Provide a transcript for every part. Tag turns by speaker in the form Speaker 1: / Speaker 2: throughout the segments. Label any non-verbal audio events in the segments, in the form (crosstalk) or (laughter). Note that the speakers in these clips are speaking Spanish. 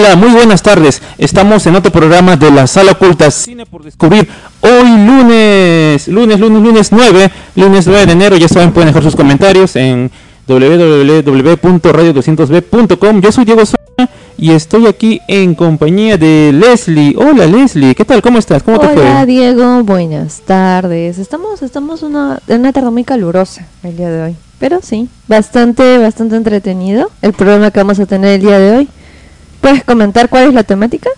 Speaker 1: Hola, muy buenas tardes. Estamos en otro programa de la Sala Oculta Cine por Descubrir. Hoy lunes, lunes, lunes, lunes 9, lunes 9 de enero. Ya saben, pueden dejar sus comentarios en www.radio200b.com. Yo soy Diego Sonia y estoy aquí en compañía de Leslie. Hola Leslie, ¿qué tal? ¿Cómo estás? ¿Cómo te fue?
Speaker 2: Hola Diego, buenas tardes. Estamos, estamos una, en una tarde muy calurosa el día de hoy. Pero sí, bastante, bastante entretenido el programa que vamos a tener el día de hoy. ¿Puedes comentar cuál es la temática?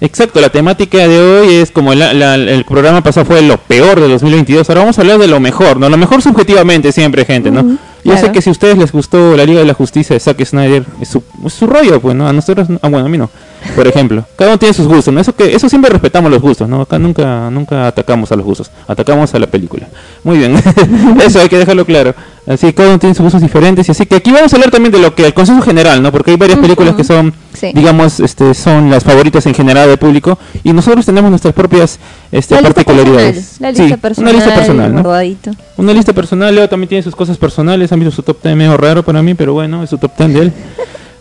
Speaker 1: Exacto, la temática de hoy es como la- la- el programa pasado fue lo peor de 2022, ahora vamos a hablar de lo mejor, ¿no? Lo mejor subjetivamente siempre, gente, ¿no?
Speaker 2: Ujú,
Speaker 1: Yo sé que si a ustedes les gustó la Liga de la Justicia de Zack Snyder, es su, es su rollo, pues, ¿no? A nosotros, no- ah, bueno, a mí no, por ejemplo. Cada uno tiene sus gustos, ¿no? Eso, que, eso siempre respetamos los gustos, ¿no? Acá nunca, nunca atacamos a los gustos, atacamos a la película. Muy bien, (laughs) eso hay que dejarlo claro. Así que cada uno tiene sus gustos diferentes, y así que aquí vamos a hablar también de lo que, el consenso general, ¿no? Porque hay varias películas que son
Speaker 2: Sí.
Speaker 1: digamos, este, son las favoritas en general del público y nosotros tenemos nuestras propias este,
Speaker 2: la lista
Speaker 1: particularidades.
Speaker 2: personal, la lista
Speaker 1: Sí,
Speaker 2: personal,
Speaker 1: una lista personal, ¿no? Una lista personal, Leo también tiene sus cosas personales, han visto su top 10 medio raro para mí, pero bueno, es su top 10 de él.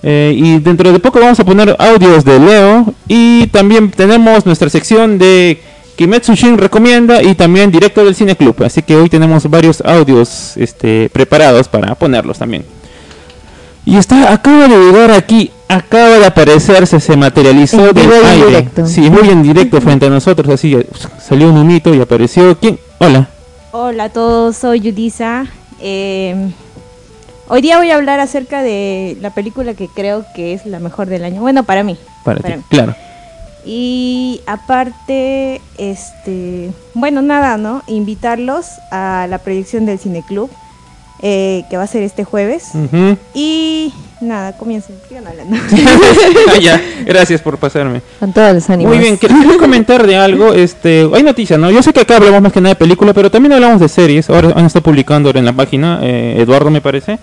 Speaker 1: Eh, y dentro de poco vamos a poner audios de Leo y también tenemos nuestra sección de Kimetsu Shin recomienda y también directo del Cine Club. Así que hoy tenemos varios audios este, preparados para ponerlos también. Y está, acaba de llegar aquí, acaba de aparecerse, se materializó
Speaker 2: En
Speaker 1: del aire.
Speaker 2: directo.
Speaker 1: Sí, muy en directo (laughs) frente a nosotros, así salió un humito y apareció. ¿Quién? Hola.
Speaker 3: Hola a todos, soy Yulisa. Eh, hoy día voy a hablar acerca de la película que creo que es la mejor del año. Bueno, para mí.
Speaker 1: Para
Speaker 3: Para
Speaker 1: ti,
Speaker 3: mí.
Speaker 1: claro.
Speaker 3: Y aparte, este, bueno, nada, ¿no? Invitarlos a la proyección del Cineclub, eh, que va a ser este jueves. Y nada, comiencen, sigan hablando. (laughs)
Speaker 1: Ah, ya, gracias por pasarme.
Speaker 2: Con todos los ánimos.
Speaker 1: Muy bien, quiero comentar de algo. Este, hay noticias, ¿no? Yo sé que acá hablamos más que nada de película, pero también hablamos de series. Ahora han estado publicando ahora en la página, eh, Eduardo me parece.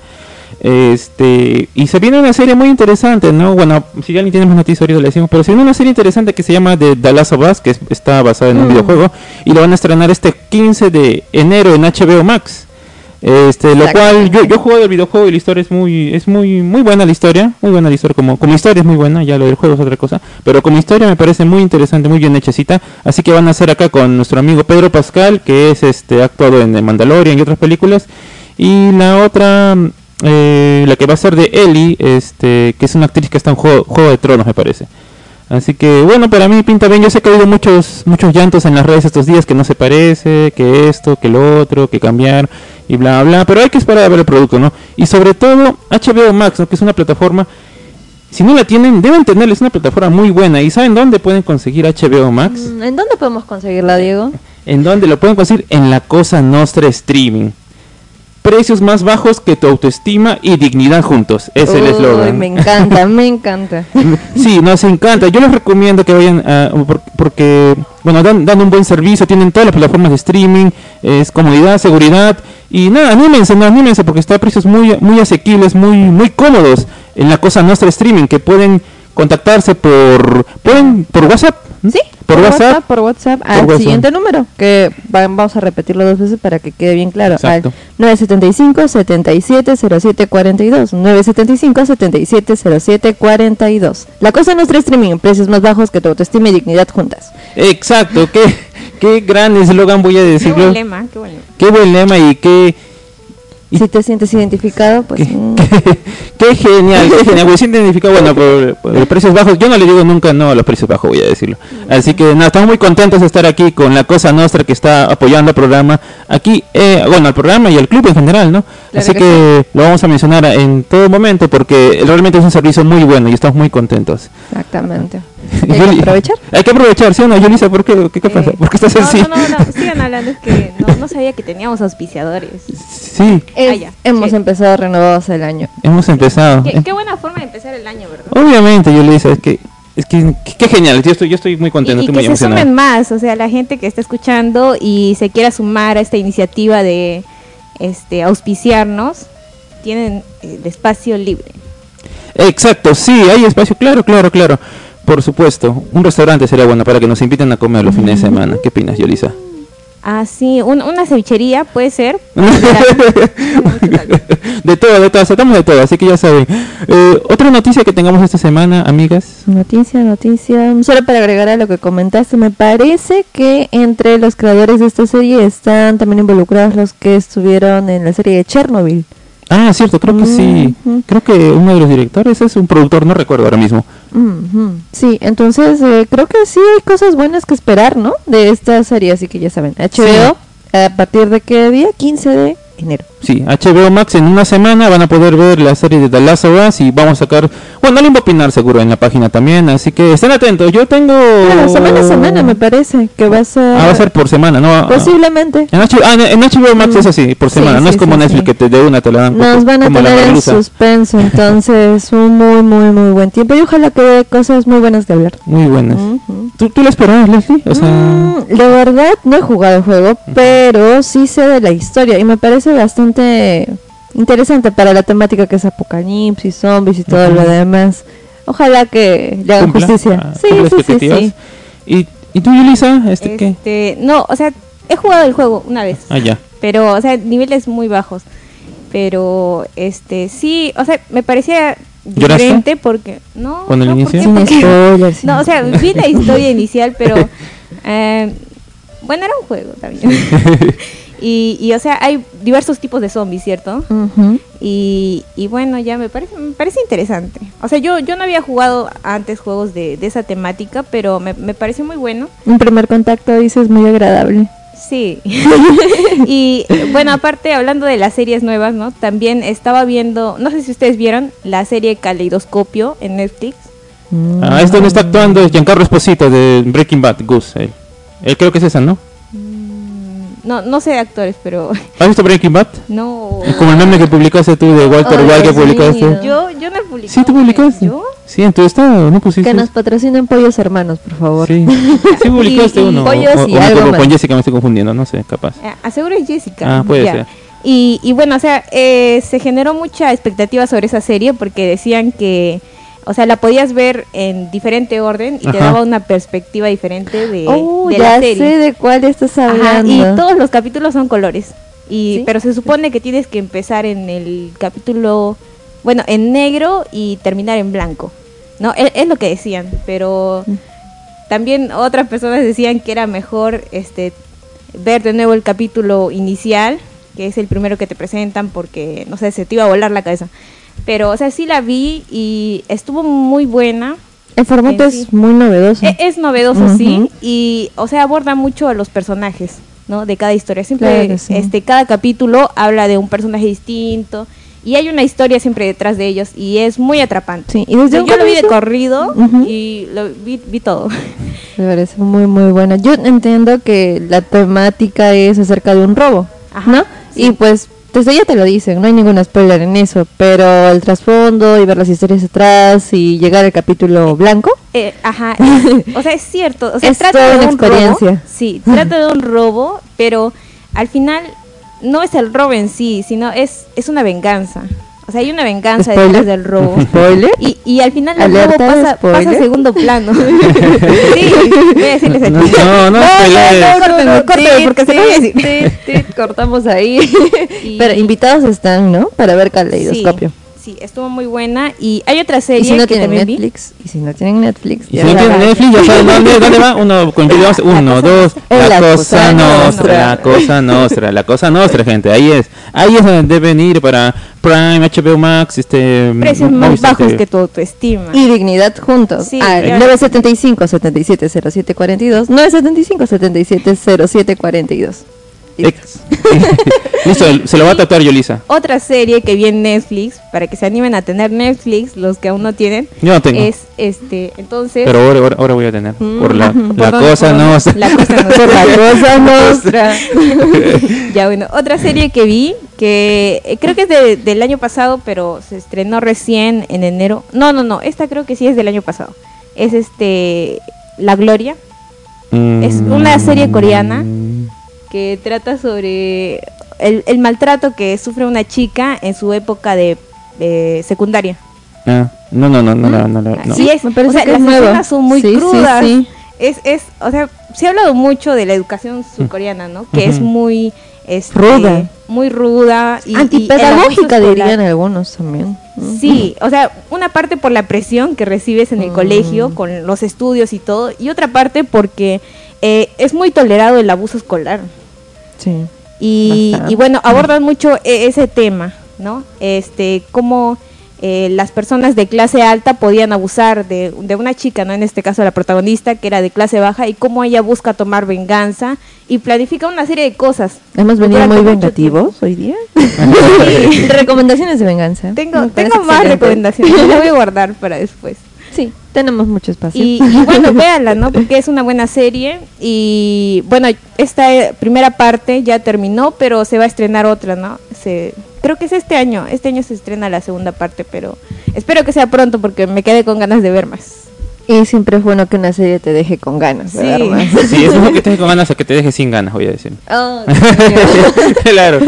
Speaker 1: Este, y se viene una serie muy interesante, ¿no? Bueno, si alguien tiene más noticias ahorita le decimos, pero se viene una serie interesante que se llama The, The Last of Us, que es- está basada en un
Speaker 2: Mm.
Speaker 1: videojuego, y lo van a estrenar este 15 de enero en HBO Max. Este, lo cual yo, yo juego el videojuego y la historia es muy es muy muy buena la historia, muy buena la historia como como historia es muy buena, ya lo del juego es otra cosa, pero como historia me parece muy interesante, muy bien hechecita, así que van a hacer acá con nuestro amigo Pedro Pascal, que es este actuado en Mandalorian y otras películas, y la otra eh, la que va a ser de Ellie, este, que es una actriz que está en juego, Juego de Tronos me parece. Así que bueno, para mí pinta bien. Yo sé que ha habido muchos muchos llantos en las redes estos días que no se parece, que esto, que lo otro, que cambiar y bla bla, pero hay que esperar a ver el producto, ¿no? Y sobre todo HBO Max, ¿no? que es una plataforma si no la tienen, deben tenerla, es una plataforma muy buena. ¿Y saben dónde pueden conseguir HBO Max?
Speaker 2: Mm, ¿En dónde podemos conseguirla, Diego?
Speaker 1: ¿En dónde lo pueden conseguir? En la Cosa Nostra Streaming. Precios más bajos que tu autoestima y dignidad juntos. Es el eslogan.
Speaker 2: Me encanta, me encanta. (laughs)
Speaker 1: Sí, nos encanta. Yo les recomiendo que vayan a, por- porque, bueno, dan, dan un buen servicio, tienen todas las plataformas de streaming, es comodidad, seguridad y nada, anímense, no, anímense porque está a precios muy, muy asequibles, muy, muy cómodos en la cosa nuestra streaming que pueden contactarse por, pueden por WhatsApp.
Speaker 2: Sí,
Speaker 1: por, WhatsApp.
Speaker 2: Por WhatsApp, al
Speaker 1: WhatsApp.
Speaker 2: siguiente número, que va- vamos a repetirlo dos veces para que quede bien claro.
Speaker 1: Exacto.
Speaker 2: Al 975 77 07 42. 975 77 07 42. La cosa nuestra streaming, precios más bajos que tu autoestima y dignidad juntas.
Speaker 1: Exacto, qué, qué gran eslogan voy a
Speaker 3: qué
Speaker 1: decirlo.
Speaker 3: buen lema, qué buen lema.
Speaker 1: Qué buen lema y qué, Y-
Speaker 2: Si te sientes identificado, pues...
Speaker 1: Qué,
Speaker 2: mm,
Speaker 1: qué- qué genial, qué genial. Voy a identificar, bueno, por, por precios bajos. Yo no le digo nunca no a los precios bajos, voy a decirlo. Así que nada, estamos muy contentos de estar aquí con la Cosa Nostra que está apoyando el programa. Aquí, eh, bueno, al programa y al club en general, ¿no?
Speaker 2: Claro
Speaker 1: Así
Speaker 2: que
Speaker 1: que lo vamos a mencionar en todo momento porque realmente es un servicio muy bueno y estamos muy contentos.
Speaker 2: Exactamente. (laughs) Hay que aprovechar. (laughs)
Speaker 1: Hay que aprovechar, ¿sí o no, Yulisa? ¿Por qué? ¿Qué, qué pasa?
Speaker 3: Eh,
Speaker 1: ¿Por qué estás
Speaker 3: no,
Speaker 1: así?
Speaker 3: No, no, no, (laughs) sigan hablando, es que no, no sabía que teníamos auspiciadores.
Speaker 1: Sí,
Speaker 2: Es-
Speaker 3: Ah, ya.
Speaker 2: hemos
Speaker 3: Sí.
Speaker 2: empezado renovados el año.
Speaker 1: hemos empezado.
Speaker 3: Qué, qué buena forma de empezar el año, ¿verdad?
Speaker 1: Obviamente, Yulisa, es que, es que, qué, genial. Yo estoy, yo estoy muy contento,
Speaker 3: y,
Speaker 1: muy
Speaker 3: que se
Speaker 1: emocionado.
Speaker 3: sumen más, o sea, la gente que está escuchando y se quiera sumar a esta iniciativa de este auspiciarnos, tienen el espacio libre.
Speaker 1: Exacto, sí, hay espacio, claro, claro, claro. Por supuesto, un restaurante sería bueno para que nos inviten a comer los fines de semana. ¿Qué opinas, Yolisa?
Speaker 3: Ah, sí, un- una cevichería puede ser. (laughs)
Speaker 1: de todo, de todo, aceptamos de todo, así que ya saben. Eh, Otra noticia que tengamos esta semana, amigas.
Speaker 2: Noticia, noticia. Solo para agregar a lo que comentaste, me parece que entre los creadores de esta serie están también involucrados los que estuvieron en la serie de Chernobyl.
Speaker 1: Ah, cierto, creo que sí. Creo que uno de los directores es un productor, no recuerdo ahora mismo.
Speaker 2: Sí, entonces eh, creo que sí hay cosas buenas que esperar, ¿no? De esta serie, así que ya saben, HBO, a partir de qué día? 15 de enero.
Speaker 1: Sí, HBO Max en una semana van a poder ver la serie de The Last of Us y vamos a sacar, bueno, alguien va a opinar seguro en la página también, así que estén atentos. Yo tengo...
Speaker 2: Bueno, semana a semana me parece que va a ser...
Speaker 1: Ah, va a ser por semana, ¿no?
Speaker 2: Posiblemente.
Speaker 1: En HBO, ah, en- HBO Max
Speaker 2: Mm.
Speaker 1: es así, por
Speaker 2: Sí,
Speaker 1: semana, no
Speaker 2: sí,
Speaker 1: es como
Speaker 2: sí,
Speaker 1: Netflix
Speaker 2: sí.
Speaker 1: que te de una te la dan
Speaker 2: Nos van a tener en suspenso, (laughs) entonces un muy, muy, muy buen tiempo y ojalá que dé cosas muy buenas de hablar.
Speaker 1: Muy buenas.
Speaker 2: Ujú.
Speaker 1: ¿Tú, ¿Tú la esperabas, Leslie? O sea,
Speaker 2: Mm, la verdad no he jugado el juego, pero sí sé de la historia y me parece bastante interesante para la temática que es apocalipsis, zombies y todo
Speaker 1: Ujú.
Speaker 2: lo demás. Ojalá que le hagan
Speaker 1: cumpla,
Speaker 2: justicia.
Speaker 1: ah,
Speaker 2: Sí, sí, sí, sí.
Speaker 1: ¿Y, ¿Y tú, Yulisa? ¿Este qué?
Speaker 3: Este, no, o sea, he jugado el juego una vez,
Speaker 1: Ah, ya.
Speaker 3: pero, o sea, niveles muy bajos. Pero, este, sí, o sea, me parecía
Speaker 1: ¿Lloraste?
Speaker 3: diferente porque... No,
Speaker 1: ¿Cuando
Speaker 3: no,
Speaker 1: lo
Speaker 3: ¿por qué? Porque- (laughs)
Speaker 2: spoilers. sin
Speaker 3: No, o sea, vi la historia (laughs) inicial, pero (laughs) eh, bueno, era un juego también. Y, y, o sea, hay diversos tipos de zombies, ¿cierto? Y, y bueno, ya me parece, me parece interesante. O sea, yo, yo no había jugado antes juegos de, de esa temática, pero me, me pareció muy bueno.
Speaker 2: Un primer contacto, dices, muy agradable.
Speaker 3: Sí. (laughs) (laughs) y bueno, aparte, hablando de las series nuevas, ¿no? También estaba viendo, no sé si ustedes vieron la serie Caleidoscopio en Netflix.
Speaker 2: Mm.
Speaker 1: Ah, es donde está actuando Giancarlo Esposito de Breaking Bad, Gus. Él, Él creo que es esa, ¿no?
Speaker 3: No, no sé de actores, pero (laughs)
Speaker 1: ¿Has visto Breaking Bad?
Speaker 3: no.
Speaker 1: Como el meme que publicaste tú de Walter White que publicaste.
Speaker 3: Yo, yo no he publicado.
Speaker 1: Sí, tú publicaste.
Speaker 3: ¿Yo?
Speaker 1: Sí, en tu estado, ¿no pusiste?
Speaker 2: Que nos patrocinen pollos hermanos, por favor.
Speaker 1: Sí, sí publicaste
Speaker 3: Y- (laughs) y
Speaker 1: uno. o-
Speaker 2: pollos
Speaker 1: o,
Speaker 2: y
Speaker 1: o me
Speaker 2: algo
Speaker 1: equivoco,
Speaker 2: más.
Speaker 1: con Jessica me estoy confundiendo, no sé, capaz.
Speaker 3: Eh, aseguro es Jessica.
Speaker 1: Ah, puede
Speaker 3: Ya.
Speaker 1: ser.
Speaker 3: Y, y bueno, o sea, eh, se generó mucha expectativa sobre esa serie porque decían que, o sea, la podías ver en diferente orden y te daba una perspectiva diferente de,
Speaker 2: Oh,
Speaker 3: de
Speaker 2: ya
Speaker 3: la serie.
Speaker 2: sé de cuál estás
Speaker 3: Ajá,
Speaker 2: hablando.
Speaker 3: y todos los capítulos son colores. Y,
Speaker 2: ¿Sí?
Speaker 3: Pero se supone que tienes que empezar en el capítulo, bueno, en negro y terminar en blanco. No, es, es lo que decían, pero
Speaker 2: Mm.
Speaker 3: también otras personas decían que era mejor este ver de nuevo el capítulo inicial, que es el primero que te presentan porque no sé, se te iba a volar la cabeza. Pero o sea, sí la vi y estuvo muy buena.
Speaker 2: El formato es
Speaker 3: sí.
Speaker 2: muy novedoso.
Speaker 3: E- Es novedoso, sí, y o sea, aborda mucho a los personajes, ¿no? De cada historia. Siempre,
Speaker 2: Claro que sí.
Speaker 3: este, cada capítulo habla de un personaje distinto y hay una historia siempre detrás de ellos y es muy atrapante.
Speaker 2: Sí, y desde un
Speaker 3: Yo lo vi de corrido y lo vi, vi todo.
Speaker 2: Me parece muy, muy buena. Yo entiendo que la temática es acerca de un robo,
Speaker 3: Ajá,
Speaker 2: ¿no?
Speaker 3: sí.
Speaker 2: Y pues desde ya te lo dicen, no hay ningún spoiler en eso, pero el trasfondo y ver las historias atrás y llegar al capítulo blanco,
Speaker 3: Eh, ajá, (laughs) o sea, es cierto. O sea,
Speaker 2: Es
Speaker 3: trata
Speaker 2: toda
Speaker 3: de
Speaker 2: una
Speaker 3: un
Speaker 2: experiencia.
Speaker 3: robo. Sí, (laughs) trata de un robo, pero al final no es el robo en sí, sino es, es una venganza. O sea, hay una venganza detrás del robo. (laughs)
Speaker 2: ¿Spoiler?
Speaker 3: Y, y al final el robo
Speaker 2: ¿Alerta de
Speaker 3: pasa, pasa a segundo plano. (laughs) sí, voy a decirles aquí.
Speaker 1: No, no, no, spoilees.
Speaker 3: córtenme, córtenme, porque se lo voy a decir.
Speaker 2: cortamos ahí. (laughs) Pero invitados están, ¿no? Para ver Caleidoscopio.
Speaker 3: Sí, estuvo muy buena. Y hay otra
Speaker 2: Y
Speaker 3: serie
Speaker 2: si no
Speaker 3: que
Speaker 2: tienen
Speaker 3: también vi.
Speaker 2: Netflix, y si no tienen Netflix,
Speaker 1: Y
Speaker 2: ya
Speaker 1: si no tiene
Speaker 2: saben.
Speaker 1: Netflix, ya saben dónde, dónde va. Uno (laughs) con videos, uno, dos, la,
Speaker 2: la
Speaker 1: cosa nostra. la cosa nostra, la cosa nostra, gente. Ahí es, ahí es donde deben ir para Prime, HBO Max, este.
Speaker 3: Precios
Speaker 1: Mo-
Speaker 3: más
Speaker 1: Movistar
Speaker 3: bajos
Speaker 1: TV.
Speaker 3: que tu autoestima.
Speaker 2: y dignidad juntos
Speaker 3: Sí,
Speaker 2: al
Speaker 3: claro.
Speaker 2: 975 77 07 42 975 77 07 42
Speaker 1: Ex- (laughs) Listo, se lo va a tatuar Yolisa.
Speaker 3: Otra serie que vi en Netflix, para que se animen a tener Netflix, los que aún no tienen,
Speaker 1: Yo no tengo.
Speaker 3: es este, entonces...
Speaker 1: Pero ahora, ahora, ahora voy a tener. Por la, (laughs) (laughs)
Speaker 3: ¿por
Speaker 1: la
Speaker 3: dónde-
Speaker 1: cosa
Speaker 3: por. La cosa
Speaker 2: por
Speaker 3: nostra.
Speaker 2: la cosa nostra
Speaker 3: ya bueno, otra serie que vi que eh, creo que es de- del año pasado, pero se estrenó recién en enero. No, no, no, esta creo que sí es del año pasado. Es este La Gloria, Es una serie coreana. Que trata sobre el, el maltrato que sufre una chica en su época de eh, secundaria.
Speaker 1: ah, no, no, no, no, no, no, no.
Speaker 3: Así es,
Speaker 2: Me parece
Speaker 3: o sea,
Speaker 2: que
Speaker 3: las
Speaker 2: es nuevo.
Speaker 3: escenas son muy
Speaker 2: Sí, sí,
Speaker 3: crudas.
Speaker 2: sí.
Speaker 3: Es, es, o sea, se ha hablado mucho de la educación surcoreana, ¿no? Que es muy este,
Speaker 2: Ruda.
Speaker 3: muy ruda y y
Speaker 2: Antipedagógica
Speaker 3: escolar.
Speaker 2: dirían algunos también.
Speaker 3: Sí, o sea, una parte por la presión que recibes en el
Speaker 2: Mm.
Speaker 3: colegio con los estudios y todo, y otra parte porque eh, es muy tolerado el abuso escolar.
Speaker 2: Sí.
Speaker 3: Y, bueno, abordan mucho e- ese tema, ¿no? Este, cómo eh, las personas de clase alta podían abusar de, de una chica, ¿no? En este caso la protagonista, que era de clase baja, y cómo ella busca tomar venganza y planifica una serie de cosas.
Speaker 2: Hemos venido muy vengativos hoy día. (laughs) (laughs) Recomendaciones de venganza.
Speaker 3: Tengo, tengo más
Speaker 2: excelente.
Speaker 3: recomendaciones, las voy a guardar para después.
Speaker 2: Tenemos mucho espacio.
Speaker 3: Y, y bueno, véanla, ¿no? Porque es una buena serie. Y bueno, esta eh, primera parte ya terminó, pero se va a estrenar otra, ¿no? Se, creo que es este año. Este año se estrena la segunda parte, pero espero que sea pronto porque me quedé con ganas de ver más.
Speaker 2: Y siempre es bueno que una serie te deje con ganas de
Speaker 3: Sí.
Speaker 2: ver más. (laughs)
Speaker 1: Sí, es mejor que te deje con ganas a que te deje sin ganas, voy a decir.
Speaker 2: Oh, (laughs)
Speaker 1: claro,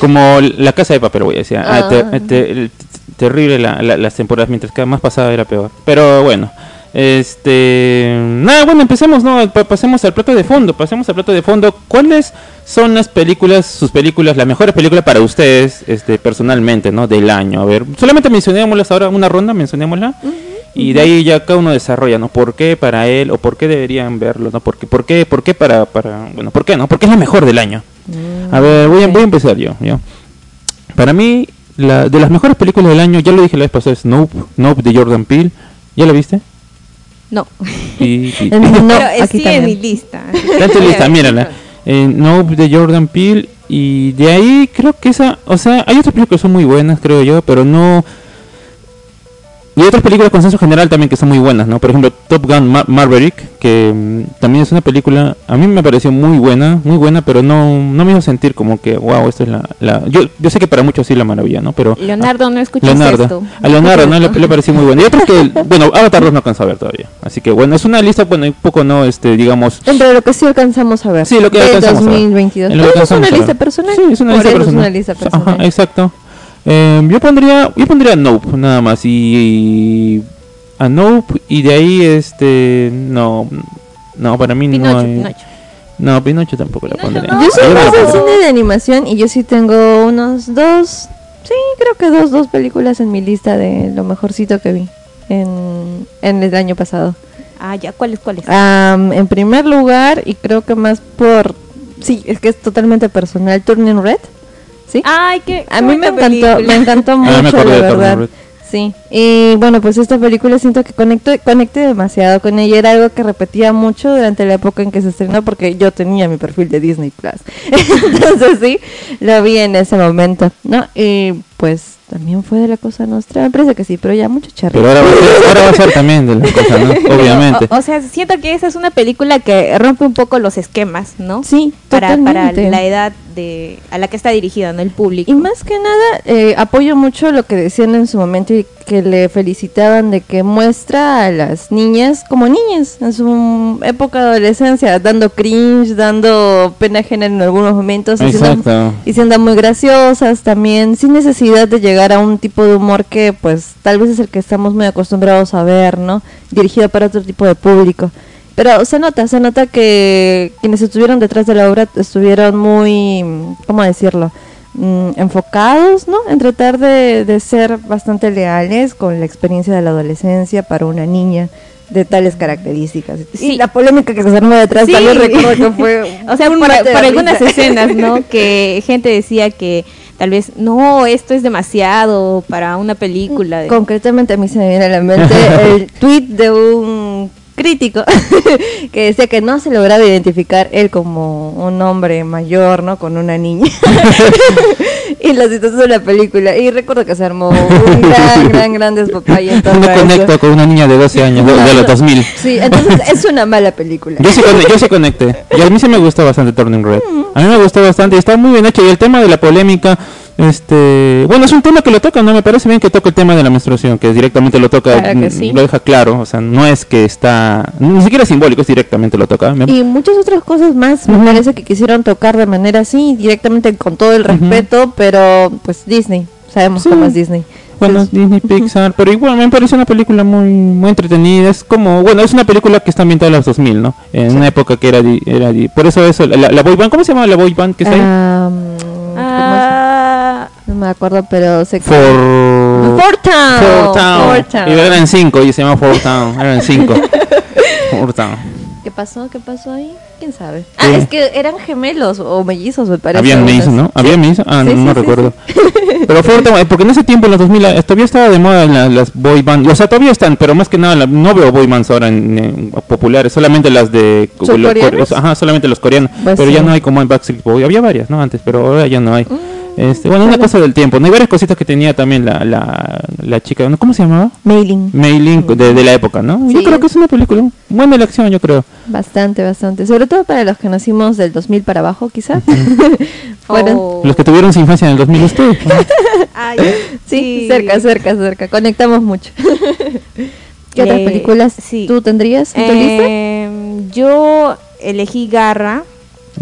Speaker 1: como la casa de papel, voy a decir. Ah, te-
Speaker 2: Ah.
Speaker 1: te- terrible la- la- las temporadas, mientras que más pasada era peor. Pero bueno, este. Nada, bueno, empecemos, ¿no? Pa- pasemos al plato de fondo. Pasemos al plato de fondo. ¿Cuáles son las películas, sus películas, las mejores películas para ustedes, este, personalmente, ¿no? Del año. A ver, solamente mencionémoslas ahora, una ronda, mencionémosla. Y de ahí ya cada uno desarrolla, ¿no? ¿Por qué para él o por qué deberían verlo, ¿no? ¿Por qué, por qué, por qué para, para, bueno, por qué, ¿no? Porque es la mejor del año. A ver, voy a, voy a empezar yo, yo. Para mí, la, de las mejores películas del año, ya lo dije la vez pasada, es Nope, Nope de Jordan Peele. ¿Ya la viste?
Speaker 3: No,
Speaker 1: Y, y- (laughs)
Speaker 2: En- no,
Speaker 3: pero
Speaker 2: aquí
Speaker 3: sí en mi lista.
Speaker 1: Está en tu lista, (laughs) mírala. Eh, Nope de Jordan Peele. Y de ahí creo que esa, o sea, hay otras películas que son muy buenas, creo yo, pero no... Y hay otras películas de consenso general también que son muy buenas, ¿no? Por ejemplo, Top Gun Ma- Maverick, que mm, también es una película, a mí me pareció muy buena, muy buena, pero no, no me hizo sentir como que, wow, esta es la... la... Yo, yo sé que para muchos sí la maravilla, ¿no? Pero...
Speaker 3: Leonardo, no escuchas
Speaker 1: Leonardo.
Speaker 3: esto.
Speaker 1: A Leonardo, ¿no? Le, le pareció muy bueno. Y otros que, (laughs) bueno, Avatar 2 no alcanza a ver todavía. Así que, bueno, es una lista, bueno, un poco, ¿no? Este, digamos...
Speaker 2: Dentro de lo que sí alcanzamos a ver.
Speaker 1: Sí, lo que alcanzamos a ver.
Speaker 2: 2022.
Speaker 1: En lo que
Speaker 2: Pero es una
Speaker 1: a
Speaker 2: lista
Speaker 1: ver.
Speaker 2: personal.
Speaker 1: Sí, es una
Speaker 2: Por
Speaker 1: lista
Speaker 2: eso
Speaker 1: personal.
Speaker 2: Es una lista personal.
Speaker 1: Ajá, exacto. Eh, yo pondría, yo pondría Nope, nada más. Y, a Nope, y de ahí, este, no, no, para mí
Speaker 3: Pinocho,
Speaker 1: no hay...
Speaker 3: Pinocho.
Speaker 1: No, Pinocho tampoco la pondría.
Speaker 2: Yo soy más de cine de animación y yo sí tengo unos dos, sí, creo que dos, dos películas en mi lista de lo mejorcito que vi en, en el año pasado.
Speaker 3: Ah, ya, ¿cuáles, cuáles?
Speaker 2: Am, en primer lugar, y creo que más por, sí, es que es totalmente personal, Turning Red, ¿sí?
Speaker 3: Ay, qué
Speaker 2: A mí me encantó, me encantó
Speaker 1: Ah, me
Speaker 2: mucho, la verdad. Sí, y bueno, pues esta película siento que conecto, conecté demasiado con ella. Era algo que repetía mucho durante la época en que se estrenó porque yo tenía mi perfil de Disney Plus. (laughs) Entonces sí, lo vi en ese momento, ¿no? Y pues también fue de la cosa nuestra. Me parece que sí, pero ya mucho charro.
Speaker 1: Pero ahora va, a ser, ahora va a ser también de las cosas, ¿no? (laughs) Obviamente.
Speaker 3: O, o sea, siento que esa es una película que rompe un poco los esquemas, ¿no?
Speaker 2: Sí,
Speaker 3: para, para
Speaker 2: totalmente.
Speaker 3: la edad de a la que está dirigida, ¿no? El público.
Speaker 2: Y más que nada, eh, apoyo mucho lo que decían en su momento y que le felicitaban de que muestra a las niñas como niñas en su época de adolescencia, dando cringe, dando pena ajena en algunos momentos, y siendo,
Speaker 1: Exacto.
Speaker 2: y siendo muy graciosas también, sin necesidad de llegar a un tipo de humor que pues tal vez es el que estamos muy acostumbrados a ver, ¿no? Dirigido para otro tipo de público. Pero se nota, se nota que quienes estuvieron detrás de la obra estuvieron muy, ¿cómo decirlo? Mm, enfocados, ¿no? En tratar de, de ser bastante leales con la experiencia de la adolescencia para una niña de tales características.
Speaker 3: Sí.
Speaker 2: Y la polémica que se armó detrás
Speaker 3: Sí.
Speaker 2: también recuerdo que fue (laughs)
Speaker 3: o sea, por, por algunas escenas, ¿no? (laughs) Que gente decía que tal vez, no, esto es demasiado para una película.
Speaker 2: Concretamente a mí se me viene a la mente (laughs) el tweet de un crítico (laughs) que decía que no se lograba identificar él como un hombre mayor, ¿no? Con una niña. (laughs) y la situación de la película. Y recuerdo que se armó un gran, gran, gran despapalle en torno (laughs)
Speaker 1: No
Speaker 2: a eso.
Speaker 1: conecto con una niña de 12 años, de, de los 2000.
Speaker 2: Sí, entonces es una mala película.
Speaker 1: Yo sí, conecté, yo sí conecté. Y a mí sí me gustó bastante Turning Red. A mí me gustó bastante y está muy bien hecho. Y el tema de la polémica Este, bueno, es un tema que lo toca, ¿no? Me parece bien que toca el tema de la menstruación, que directamente lo toca,
Speaker 2: Claro
Speaker 1: mm,
Speaker 2: sí.
Speaker 1: lo deja claro, o sea, no es que está, ni siquiera simbólico, es directamente lo toca.
Speaker 2: Y muchas otras cosas más me parece que quisieron tocar de manera así, directamente con todo el respeto, pero pues Disney, sabemos
Speaker 1: Sí.
Speaker 2: cómo es Disney.
Speaker 1: Bueno,
Speaker 2: Entonces,
Speaker 1: Disney Pixar, pero igual me parece una película muy muy entretenida. Es como, bueno, es una película que está ambientada en los 2000, ¿no? En una época que era, era por eso eso, la, la boy band, ¿cómo se llama la boy band que está
Speaker 2: se- no me acuerdo, pero sé que...
Speaker 1: For...
Speaker 2: Four Town.
Speaker 1: Four Town.
Speaker 2: Four Town.
Speaker 1: Y eran cinco, y se llama Four Town, eran cinco. (laughs) Four Town.
Speaker 2: ¿Qué pasó? ¿Qué pasó ahí? ¿Quién sabe? Ah, es que eran gemelos o mellizos, me parece.
Speaker 1: Habían mellizos, ¿no? ¿Había mellizos? Ah,
Speaker 2: Sí,
Speaker 1: no,
Speaker 2: sí,
Speaker 1: no recuerdo. (laughs) Pero Four Town, eh, porque en ese tiempo, en los 2000, eh, todavía estaba de moda la- las boy bands. O sea, todavía están, pero más que nada, la- no veo boy bands ahora en, en populares, solamente las de...
Speaker 2: ¿Son
Speaker 1: los? Ajá, solamente los coreanos.
Speaker 2: Pues
Speaker 1: pero ya no hay como en Backstreet Boy. Había varias, ¿no? Antes, pero ahora ya no hay. Este, bueno, una cosa del tiempo. No hay varias cositas que tenía también la, la, la chica, ¿no? ¿cómo se llamaba?
Speaker 2: Mailing.
Speaker 1: Mailing de, de la época, ¿no? Yo
Speaker 2: Sí.
Speaker 1: creo que es una película buena elección, yo creo.
Speaker 2: Bastante, bastante. Sobre todo para los que nacimos del 2000 para abajo, quizá. (laughs) Fueron-
Speaker 3: oh.
Speaker 1: Los que tuvieron su infancia en el 2000 usted.
Speaker 3: Ay, (laughs)
Speaker 2: Sí, cerca, cerca, cerca. Conectamos mucho. (laughs) ¿Qué otras
Speaker 3: Eh,
Speaker 2: películas
Speaker 3: sí.
Speaker 2: tú tendrías en tu lista?
Speaker 3: Em, yo elegí Garra.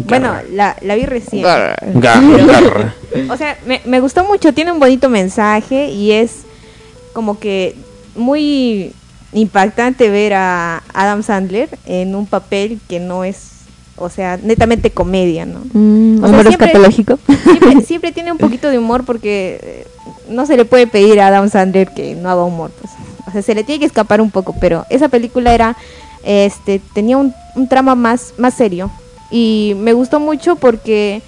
Speaker 3: Bueno, la, la vi recién. O sea, me, me gustó mucho, tiene un bonito mensaje y es como que muy impactante ver a Adam Sandler en un papel que no es, o sea, netamente comedia, ¿no?
Speaker 2: Mm,
Speaker 3: o sea,
Speaker 2: humor
Speaker 3: siempre-
Speaker 2: escatológico.
Speaker 3: Siempre, (laughs) siempre tiene un poquito de humor porque eh, no se le puede pedir a Adam Sandler que no haga humor, pues. O sea, se le tiene que escapar un poco, pero esa película era, este, tenía un, un trama más, más serio y me gustó mucho porque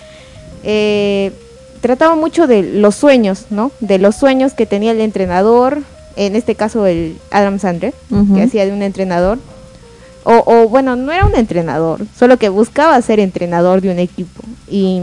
Speaker 3: eh, trataba mucho de los sueños, ¿no? De los sueños que tenía el entrenador, en este caso el Adam Sandler, que hacía de un entrenador. O, o, bueno, no era un entrenador, solo que buscaba ser entrenador de un equipo. Y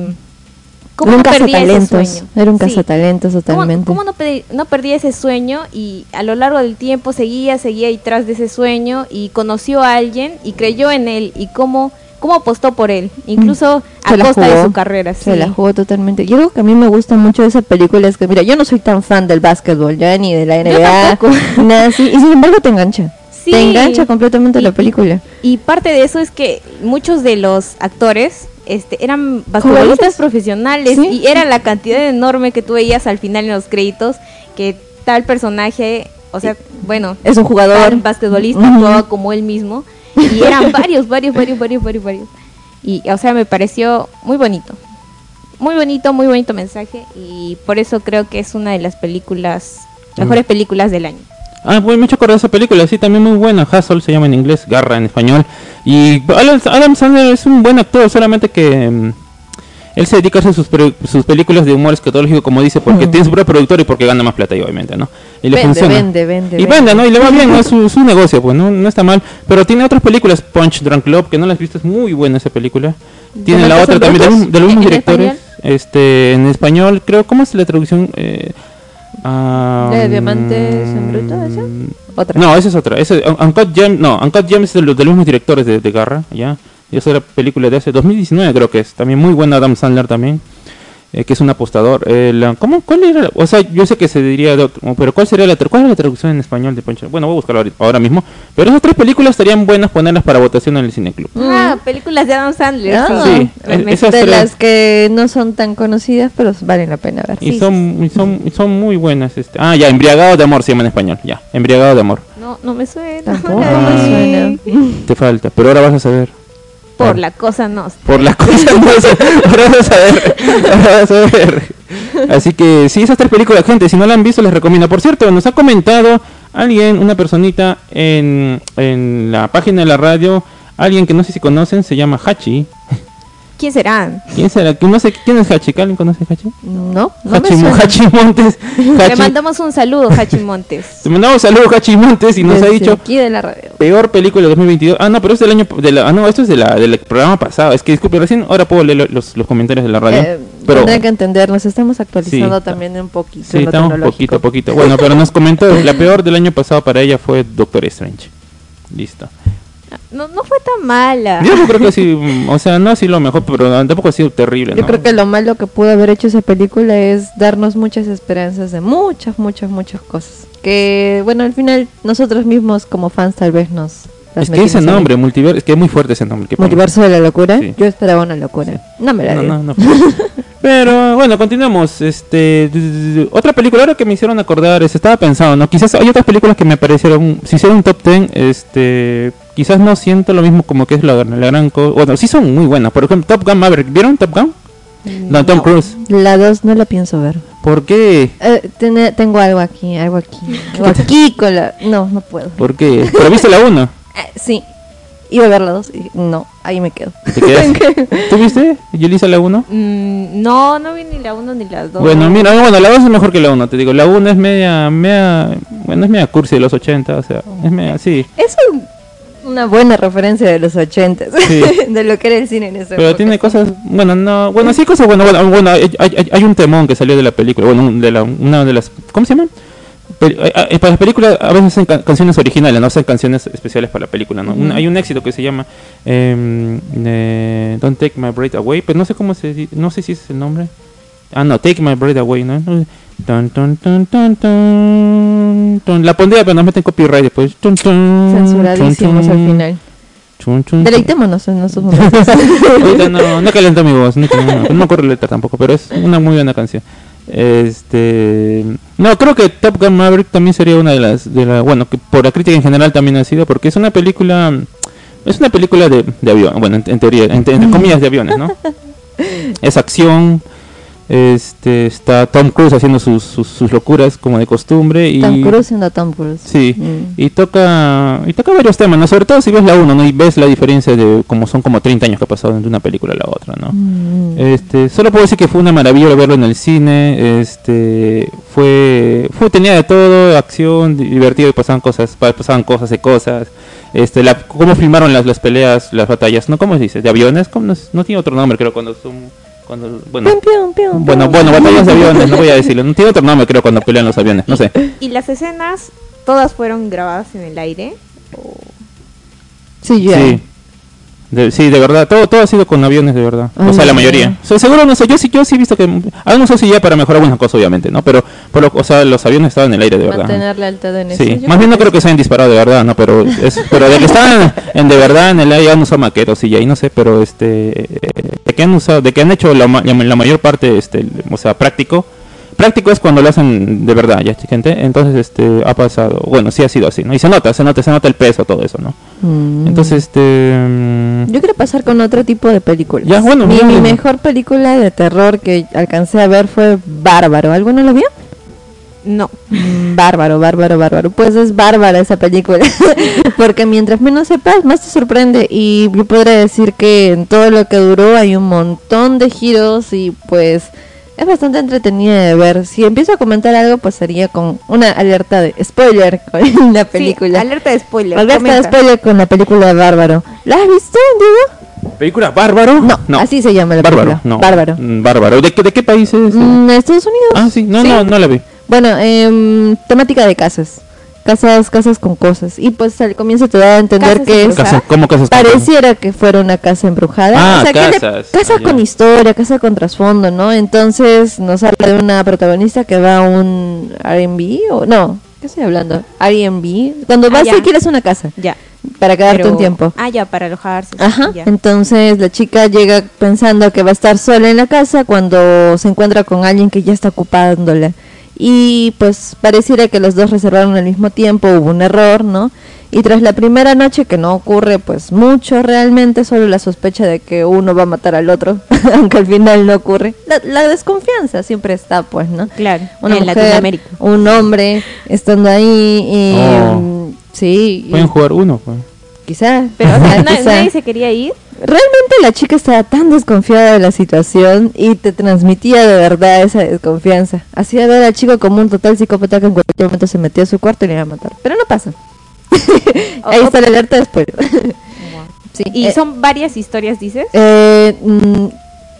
Speaker 2: un
Speaker 3: no perdía ese sueño?
Speaker 2: Era un cazatalentos
Speaker 3: ¿Cómo,
Speaker 2: totalmente.
Speaker 3: cómo no, no perdía ese sueño y a lo largo del tiempo seguía, seguía detrás de ese sueño y conoció a alguien y creyó en él y cómo, cómo apostó por él, incluso
Speaker 2: Mm. Se
Speaker 3: a costa de su carrera.
Speaker 2: Se
Speaker 3: sí.
Speaker 2: la jugó totalmente. Y algo que a mí me gusta mucho de esa película es que, mira, yo no soy tan fan del básquetbol ya, ni de la NBA, (laughs) nada así. Y sin embargo te engancha.
Speaker 3: Sí.
Speaker 2: Te engancha completamente
Speaker 3: Y-
Speaker 2: la película.
Speaker 3: Y parte de eso es que muchos de los actores este, eran basquetbolistas profesionales
Speaker 2: Sí.
Speaker 3: y era la cantidad enorme que tú veías al final en los créditos que tal personaje, o sea, bueno,
Speaker 2: Es un jugador.
Speaker 3: basquetbolista actuaba como él mismo y eran varios, varios, varios, varios, varios, varios. Y, o sea, me pareció muy bonito. Muy bonito, muy bonito mensaje y por eso creo que es una de las películas, mejores películas del año.
Speaker 1: Ah, pues me he hecho acordar de esa película, sí, también muy buena. Hustle se llama en inglés, Garra en español. Y Adam Sandler es un buen actor, solamente que mm, él se dedica a hacer sus, sus películas de humor escatológico, como dice, porque
Speaker 2: Ujú.
Speaker 1: tiene su propio productor y porque gana más plata, y obviamente, ¿no? Y le
Speaker 2: Vende,
Speaker 1: funciona.
Speaker 2: vende, vende,
Speaker 1: y
Speaker 2: vende.
Speaker 1: ¿no? Y le va bien, ¿no? Es su, su negocio, pues, ¿no? No está mal. Pero tiene otras películas, Punch Drunk Love, que no las has visto, es muy buena esa película. Tiene la
Speaker 2: ¿Diamantes
Speaker 1: otra
Speaker 2: en
Speaker 1: también, de,
Speaker 2: brutos?
Speaker 1: los- de los mismos
Speaker 3: ¿En
Speaker 1: directores.
Speaker 3: español?
Speaker 1: Este, en español, creo, ¿cómo es la traducción? Eh,
Speaker 2: ¿La de Diamantes en bruto, esa? Otra.
Speaker 1: no, esa es otra. Ese, Uncut Gems, no, Uncut Gems es de los, de los mismos directores de, de Garra, ya. Y esa era película de hace 2019 creo que es. También muy buena Adam Sandler también. Eh, que es un apostador. Eh, la- ¿Cómo? ¿Cuál era? la- O sea, yo sé que se diría de otro, pero ¿cuál sería la, tra- cuál es la traducción en español de Poncho? Bueno, voy a buscarlo ahora mismo. Pero esas tres películas estarían buenas ponerlas para votación en el cineclub.
Speaker 3: Ah, películas de Adam Sandler.
Speaker 2: Ah,
Speaker 1: Sí, es- esas
Speaker 2: de
Speaker 1: tres.
Speaker 2: las que no son tan conocidas, pero valen la pena ver.
Speaker 1: Y
Speaker 3: Sí,
Speaker 1: son, y son, y son muy buenas. Este. Ah, ya, Embriagado de Amor se llama en español. Ya, Embriagado de Amor.
Speaker 3: No, no me suena.
Speaker 2: Tampoco
Speaker 3: la
Speaker 1: me
Speaker 2: suena.
Speaker 1: Te falta, pero ahora vas a saber.
Speaker 3: Por la cosa (laughs) no.
Speaker 1: por las cosas no sé, ahora vas a ver, ahora vas a ver. Así que sí, esas tres películas, gente, si no la han visto les recomiendo. Por cierto, nos ha comentado alguien, una personita en, en la página de la radio, alguien que no sé si conocen, se llama Hachi.
Speaker 3: ¿Quién serán?
Speaker 1: ¿Quién será? No sé quién es Hachi, ¿alguien conoce a Hachi?
Speaker 2: No, no (laughs)
Speaker 1: Hachi,
Speaker 2: me.
Speaker 1: Hachi Montes.
Speaker 3: Le mandamos un saludo, Hachi Montes.
Speaker 1: Te mandamos saludos Hachi Montes y nos ha dicho
Speaker 2: aquí de la radio.
Speaker 1: peor película de 2022. Ah, no, pero es del año de la, ah, no, esto es de la, del programa pasado. Es que disculpe, recién ahora puedo leer lo- los, los comentarios de la radio.
Speaker 2: Eh,
Speaker 1: pero
Speaker 2: que entender, nos estamos actualizando
Speaker 1: Sí,
Speaker 2: también un poquito.
Speaker 1: Sí,
Speaker 2: en lo
Speaker 1: estamos poquito, poquito. Bueno, pero nos comentó, la peor del año pasado para ella fue Doctor Strange. Listo.
Speaker 3: No, no fue tan mala.
Speaker 1: Yo creo que sí, mm, (laughs) o sea, no ha sido lo mejor, pero tampoco ha sido terrible,
Speaker 2: Yo
Speaker 1: ¿no?
Speaker 2: creo que lo malo que pudo haber hecho esa película es darnos muchas esperanzas de muchas, muchas, muchas cosas. Que, bueno, al final nosotros mismos como fans tal vez nos... las
Speaker 1: Es que ese nombre, multiverso, es que es muy fuerte ese nombre.
Speaker 2: Multiverso de la locura,
Speaker 1: Sí.
Speaker 2: yo esperaba una locura. No me la
Speaker 1: No, no, no. (laughs) Pero bueno, continuamos. Este, otra película ahora que me hicieron acordar, es, estaba pensando, ¿no? Quizás hay otras películas que me parecieron, si hicieron un top 10, este, quizás no siento lo mismo como que es la, la gran cosa. Bueno, sí son muy buenas. Por ejemplo, Top Gun Maverick, ¿vieron Top Gun? No, Tom
Speaker 3: No.
Speaker 1: Cruise.
Speaker 2: La 2 no la pienso ver.
Speaker 1: ¿Por qué?
Speaker 2: Eh, tiene- tengo algo aquí, algo aquí. Algo (laughs) aquí con la... No, no puedo.
Speaker 1: ¿Por qué? ¿Pero viste la 1? (laughs)
Speaker 2: Eh, sí, iba a ver la 2 y no, ahí me quedo.
Speaker 1: ¿Te quedas? (laughs) ¿Tú viste, Yelisa, la 1?
Speaker 3: Mm, no, no vi ni la 1 ni la 2.
Speaker 1: Bueno, mira, bueno, la 2 es mejor que la 1, te digo. La 1 es media, media, bueno, es media cursi de los 80, o sea, es media, sí.
Speaker 2: Es un- una buena referencia de los 80 (laughs)
Speaker 1: Sí.
Speaker 2: de lo que era el cine en ese
Speaker 1: Pero tiene cosas, bueno, no, bueno, sí cosas, bueno, bueno, bueno hay, hay, hay un temón que salió de la película, bueno, de la, una de las, ¿cómo se llaman? Pe- eh, eh, para las películas a veces hacen ca- canciones originales, no hacen canciones especiales para la película, ¿no? Un- hay un éxito que se llama em, eh, Don't Take My Breath Away, pero no sé cómo se no sé si es el nombre. Ah, no, Take My Breath Away, ¿no? Tun, tun, tun. La pondría, pero nos meten copyright después.
Speaker 2: Censuradísimos al final.
Speaker 1: Chun, chun, chun.
Speaker 2: Deleitémonos en esos momentos. (laughs)
Speaker 1: No, no calentó mi voz, no, no, no me acuerdo letra tampoco, pero es una muy buena canción. Este, no, creo que Top Gun Maverick también sería una de las, de la, bueno, que por la crítica en general también ha sido, porque es una película, es una película de, de avión, bueno, en, en teoría, en- entre comillas de aviones, ¿no? (laughs) Es acción, este, está Tom Cruise haciendo sus, sus, sus locuras como de costumbre y
Speaker 2: Tom Cruise siendo Tom Cruise.
Speaker 1: Sí,
Speaker 2: Mm.
Speaker 1: y toca y toca varios temas, ¿no? Sobre todo si ves la 1, ¿no? Y ves la diferencia de como son como 30 años que ha pasado entre una película y la otra, ¿no?
Speaker 2: Mm.
Speaker 1: Este, solo puedo decir que fue una maravilla verlo en el cine, este, fue, fue tenía de todo, acción, di- divertido y pasaban cosas, pa- pasaban cosas de cosas, este, la, cómo filmaron las, las peleas, las batallas, ¿no? ¿Cómo se dice? ¿De aviones? ¿Cómo no, no tiene otro nombre, creo, cuando son, cuando, bueno,
Speaker 2: Pium, pium, pium,
Speaker 1: bueno, bueno, batallas de (laughs) aviones, no voy a decirlo, no tiene otro nombre, creo, cuando pelean los aviones, no sé.
Speaker 3: ¿Y las escenas todas fueron grabadas en el aire? ¿O
Speaker 2: Sí, ya.
Speaker 1: Sí. De, sí, de verdad, todo, todo ha sido con aviones, de verdad. o
Speaker 2: Ay,
Speaker 1: sea, la
Speaker 2: no.
Speaker 1: mayoría. O sea, seguro, no sé, yo sí, yo sí he visto que... Algunos sí ya para mejorar algunas cosas, obviamente, ¿no? Pero, por lo- o sea, los aviones estaban en el aire, de verdad.
Speaker 2: Mantener lealtad en.
Speaker 1: Sí,
Speaker 2: Yo
Speaker 1: más bien no creo que se hayan disparado de verdad, ¿no? Pero, es, (laughs) pero de que estaban en de verdad en el aire han usado maquetos y ahí no sé, pero este... eh, De que han usado, de que han hecho la, ma- la mayor parte, este, o sea, práctico. Práctico es cuando lo hacen de verdad, ya, gente. Entonces, este, ha pasado, bueno, sí ha sido así, ¿no? Y se nota, se nota, se nota el peso, todo eso, ¿no?
Speaker 2: Mm.
Speaker 1: Entonces, este... mm,
Speaker 2: Yo quiero pasar con otro tipo de películas.
Speaker 1: Ya, bueno,
Speaker 2: mi, mi mejor película de terror que alcancé a ver fue Bárbaro. ¿Alguno lo vio?
Speaker 3: no?
Speaker 2: Mm, Bárbaro, bárbaro, bárbaro. Pues es bárbara esa película. (laughs) Porque mientras menos sepas, más te sorprende. Y yo podría decir que en todo lo que duró hay un montón de giros y pues es bastante entretenida de ver. Si empiezo a comentar algo, pues sería con una alerta de spoiler (laughs) con la película.
Speaker 3: Sí, alerta de spoiler.
Speaker 2: alerta de
Speaker 3: comenta.
Speaker 2: spoiler con la película de Bárbaro. ¿La has visto, Diego?
Speaker 1: ¿Película Bárbaro?
Speaker 2: No, así se llama la
Speaker 1: Bárbaro,
Speaker 2: película.
Speaker 1: no.
Speaker 2: Bárbaro.
Speaker 1: Mm, Bárbaro. ¿De, qué- de qué país es?
Speaker 2: Mm, Estados Unidos.
Speaker 1: ah, sí, no,
Speaker 2: Sí.
Speaker 1: no, no la vi.
Speaker 2: Bueno, em, temática de casas. Casas, casas con cosas. Y pues al comienzo te da a entender
Speaker 3: Casas
Speaker 2: que es.
Speaker 1: Casa, ¿Cómo casas con-
Speaker 2: pareciera que fuera una casa embrujada.
Speaker 1: Ah,
Speaker 2: o sea, que le-
Speaker 1: casas,
Speaker 2: casa
Speaker 1: ya.
Speaker 2: con historia, casa con trasfondo, ¿no? Entonces nos habla de una protagonista que va a un R&B o no, ¿qué estoy hablando? R&B. Cuando
Speaker 3: Ah,
Speaker 2: vas y quieres una casa
Speaker 3: Ya.
Speaker 2: para quedarte
Speaker 3: pero-
Speaker 2: un tiempo.
Speaker 3: Ah, ya, para alojarse.
Speaker 2: Ajá.
Speaker 3: ya.
Speaker 2: Entonces la chica llega pensando que va a estar sola en la casa cuando se encuentra con alguien que ya está ocupándola. Y pues pareciera que los dos reservaron al mismo tiempo, hubo un error, ¿no? Y tras la primera noche, que no ocurre pues mucho realmente, solo la sospecha de que uno va a matar al otro, (laughs) aunque al final no ocurre. La, la desconfianza siempre está, pues, ¿no?
Speaker 3: Claro,
Speaker 2: Una
Speaker 3: en
Speaker 2: mujer,
Speaker 3: Latinoamérica.
Speaker 2: un hombre estando ahí y...
Speaker 1: Oh.
Speaker 2: Sí, y
Speaker 1: Pueden jugar uno, pues.
Speaker 2: quizá.
Speaker 3: Pero o sea,
Speaker 2: Ajá, (laughs)
Speaker 3: na-
Speaker 2: quizá.
Speaker 3: nadie se quería ir.
Speaker 2: Realmente la chica estaba tan desconfiada de la situación y te transmitía de verdad esa desconfianza. Hacía ver al chico como un total psicópata que en cualquier momento se metía a su cuarto y le iba a matar. Pero no pasa. (laughs) Ahí está la alerta después. sí,
Speaker 3: Y
Speaker 2: eh,
Speaker 3: son varias historias, dices.
Speaker 2: eh, mm,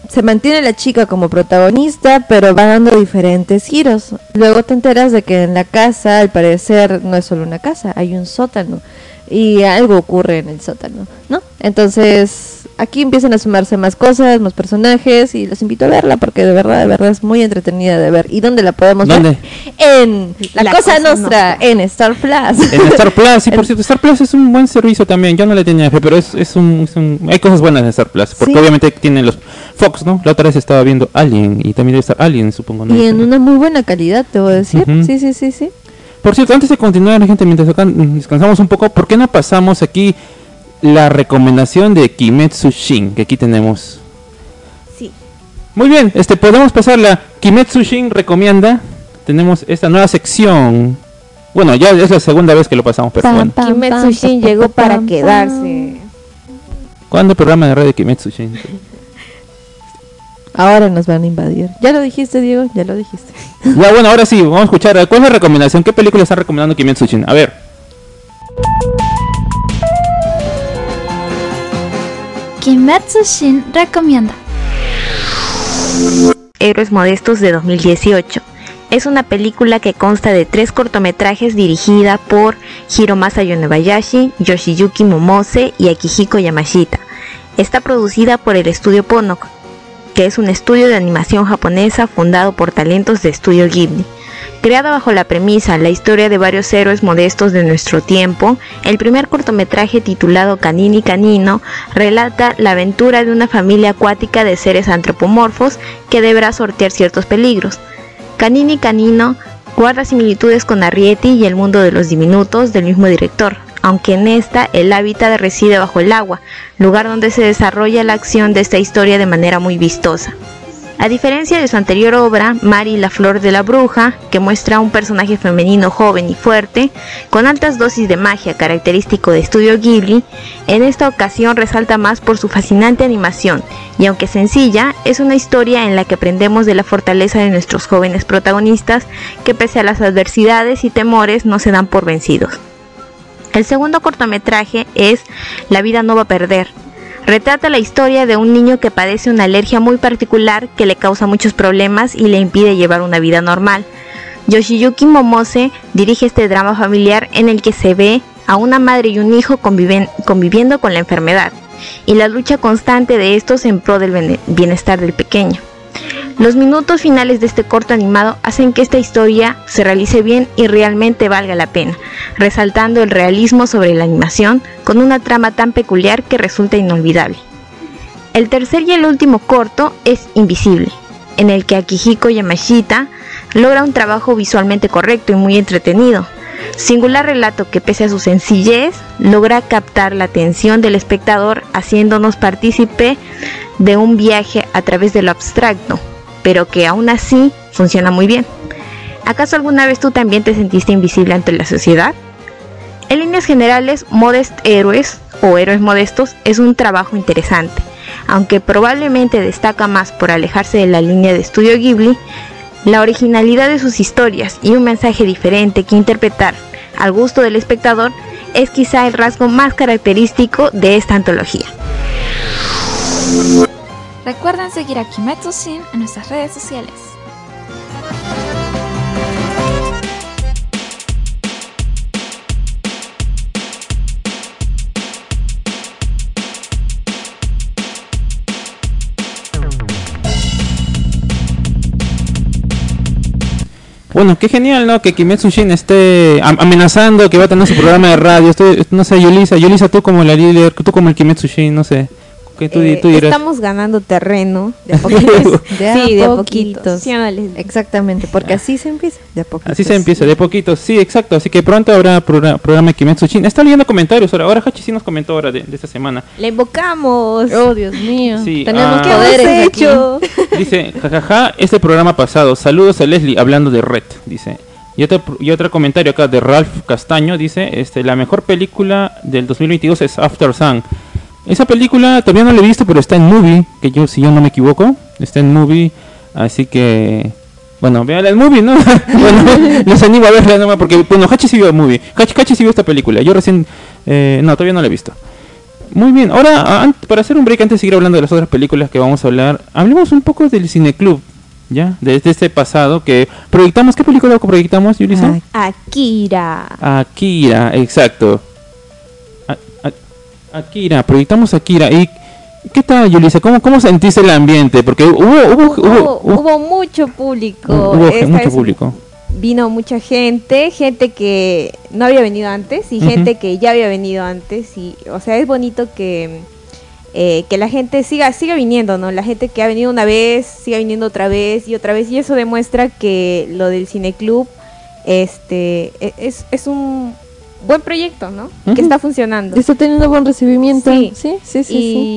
Speaker 2: se mantiene la chica como protagonista, pero va dando diferentes giros. Luego te enteras de que en la casa, al parecer, no es solo una casa, hay un sótano. Y algo ocurre en el sótano, ¿no? Entonces, aquí empiezan a sumarse más cosas, más personajes, y los invito a verla porque de verdad, de verdad es muy entretenida de ver. ¿Y dónde la podemos
Speaker 1: ¿Dónde?
Speaker 2: ver? En La,
Speaker 3: La
Speaker 2: Cosa
Speaker 3: Cosa
Speaker 2: Nostra, en Star Plus.
Speaker 1: En Star (laughs) Plus, sí, por cierto, Star Plus es un buen servicio también. Yo no le tenía fe, pero es, es, un, es un- Hay cosas buenas en Star Plus, porque
Speaker 2: Sí.
Speaker 1: obviamente tienen los Fox, ¿no? La otra vez estaba viendo Alien, y también debe estar Alien, supongo, ¿no?
Speaker 2: Y en una muy buena calidad, te voy a decir. Sí, sí, sí, sí.
Speaker 1: Por cierto, antes de continuar, gente, mientras acá mm, descansamos un poco, ¿por qué no pasamos aquí la recomendación de Kimetsu Shin, que aquí tenemos?
Speaker 3: Sí.
Speaker 1: Muy bien, este podemos pasar la Kimetsu Shin recomienda. Tenemos esta nueva sección. Bueno, ya es la segunda vez que lo pasamos, pero
Speaker 2: Pam,
Speaker 1: bueno.
Speaker 2: pam,
Speaker 3: Kimetsu
Speaker 2: pam,
Speaker 3: Shin
Speaker 2: pam,
Speaker 3: llegó
Speaker 2: pam,
Speaker 3: para
Speaker 2: pam,
Speaker 3: quedarse.
Speaker 1: ¿Cuándo el programa de radio de Kimetsu Shin?
Speaker 2: Ahora nos van a invadir. Ya lo dijiste, Diego, ya lo dijiste. (laughs)
Speaker 1: Ya bueno, ahora sí, vamos a escuchar. ¿Cuál es la recomendación? ¿Qué película está recomendando Kimetsu Shin? A ver.
Speaker 4: Kimetsu Shin recomienda.
Speaker 5: Héroes Modestos de 2018. Es una película que consta de tres cortometrajes dirigida por Hiromasa Yonebayashi, Yoshiyuki Momose y Akihiko Yamashita. Está producida por el estudio Ponok, que es un estudio de animación japonesa fundado por talentos de estudio Ghibli. Creada bajo la premisa La historia de varios héroes modestos de nuestro tiempo, el primer cortometraje titulado Canini Canino relata la aventura de una familia acuática de seres antropomorfos que deberá sortear ciertos peligros. Canini Canino guarda similitudes con Arrietty y el mundo de los diminutos del mismo director, aunque en esta el hábitat reside bajo el agua, lugar donde se desarrolla la acción de esta historia de manera muy vistosa. A diferencia de su anterior obra, Mari la Flor de la Bruja, que muestra a un personaje femenino joven y fuerte, con altas dosis de magia característico de estudio Ghibli, en esta ocasión resalta más por su fascinante animación, y aunque sencilla, es una historia en la que aprendemos de la fortaleza de nuestros jóvenes protagonistas, que pese a las adversidades y temores no se dan por vencidos. El segundo cortometraje es La vida no va a perder, retrata la historia de un niño que padece una alergia muy particular que le causa muchos problemas y le impide llevar una vida normal. Yoshiyuki Momose dirige este drama familiar en el que se ve a una madre y un hijo conviviendo con la enfermedad y la lucha constante de estos en pro del bienestar del pequeño. Los minutos finales de este corto animado hacen que esta historia se realice bien y realmente valga la pena, resaltando el realismo sobre la animación con una trama tan peculiar que resulta inolvidable. El tercer y el último corto es Invisible, en el que Akihiko Yamashita logra un trabajo visualmente correcto y muy entretenido. Singular relato que pese a su sencillez logra captar la atención del espectador haciéndonos partícipe de un viaje a través de lo abstracto, pero que aún así funciona muy bien. ¿Acaso alguna vez tú también te sentiste invisible ante la sociedad? En líneas generales, Modest Héroes o Héroes Modestos es un trabajo interesante, aunque probablemente destaca más por alejarse de la línea de estudio Ghibli, la originalidad de sus historias y un mensaje diferente que interpretar al gusto del espectador es quizá el rasgo más característico de esta antología.
Speaker 4: Recuerden seguir a Kimetsu Shin en nuestras redes sociales.
Speaker 1: Bueno, qué genial, ¿no? Que Kimetsu Shin esté am- amenazando que va a tener su programa de radio. Estoy, no sé, Yulisa, Yulisa, tú como la líder, tú como el Kimetsu Shin, no sé. ¿Qué tú,
Speaker 3: Eh,
Speaker 1: tú dirás?
Speaker 3: estamos ganando terreno.
Speaker 2: De a (laughs) poquitos. De
Speaker 3: sí, de
Speaker 2: a
Speaker 3: a
Speaker 2: poquitos.
Speaker 3: poquitos.
Speaker 2: Exactamente, porque así se empieza. De a poquitos.
Speaker 1: Así se empieza, de poquito, sí, exacto. Así que pronto habrá progra- programa de Kimetsu Shin. Está leyendo comentarios ahora. Ahora Hachi sí nos comentó ahora de, de esta semana.
Speaker 3: Le invocamos.
Speaker 2: Oh, Dios mío.
Speaker 1: Sí,
Speaker 2: Tenemos
Speaker 1: ah.
Speaker 3: ¿Qué hemos
Speaker 2: poderes aquí.
Speaker 3: hecho? (laughs) (laughs)
Speaker 1: Dice, jajaja, este programa pasado. Saludos a Leslie hablando de Red, dice. Y otro, y otro comentario acá de Ralph Castaño, dice, este, la mejor película del 2022 es After Sun. Esa película todavía no la he visto, pero está en movie, que yo, si yo no me equivoco, está en movie, así que, bueno, vean el movie, ¿no? (laughs) bueno, les animo a verla nomás, porque, bueno, Hachi sí vio el movie, Hachi, Hachi sí vio esta película, yo recién, eh, no, todavía no la he visto. Muy bien, ahora para hacer un break antes de seguir hablando de las otras películas que vamos a hablar, hablemos un poco del cineclub, ¿ya? Desde este pasado que proyectamos, ¿qué película proyectamos, Yulisa?
Speaker 3: Akira.
Speaker 1: Akira, exacto. Akira, proyectamos Akira. ¿Y qué tal, Yulisa? ¿Cómo, ¿Cómo sentiste el ambiente? Porque hubo, hubo, hubo,
Speaker 3: Hubo, mucho público.
Speaker 1: hubo
Speaker 3: Esta
Speaker 1: mucho
Speaker 3: vez
Speaker 1: público.
Speaker 3: Vino mucha gente, gente que no había venido antes y gente que ya había venido antes. y O sea, es bonito que, eh, que la gente siga, siga viniendo, ¿no? La gente que ha venido una vez, siga viniendo otra vez y otra vez. Y eso demuestra que lo del cineclub este, e- es, es un buen proyecto, ¿no?
Speaker 1: Ujú.
Speaker 3: Que está funcionando.
Speaker 2: Está teniendo buen recibimiento.
Speaker 3: Sí.
Speaker 2: Sí, sí, sí. sí,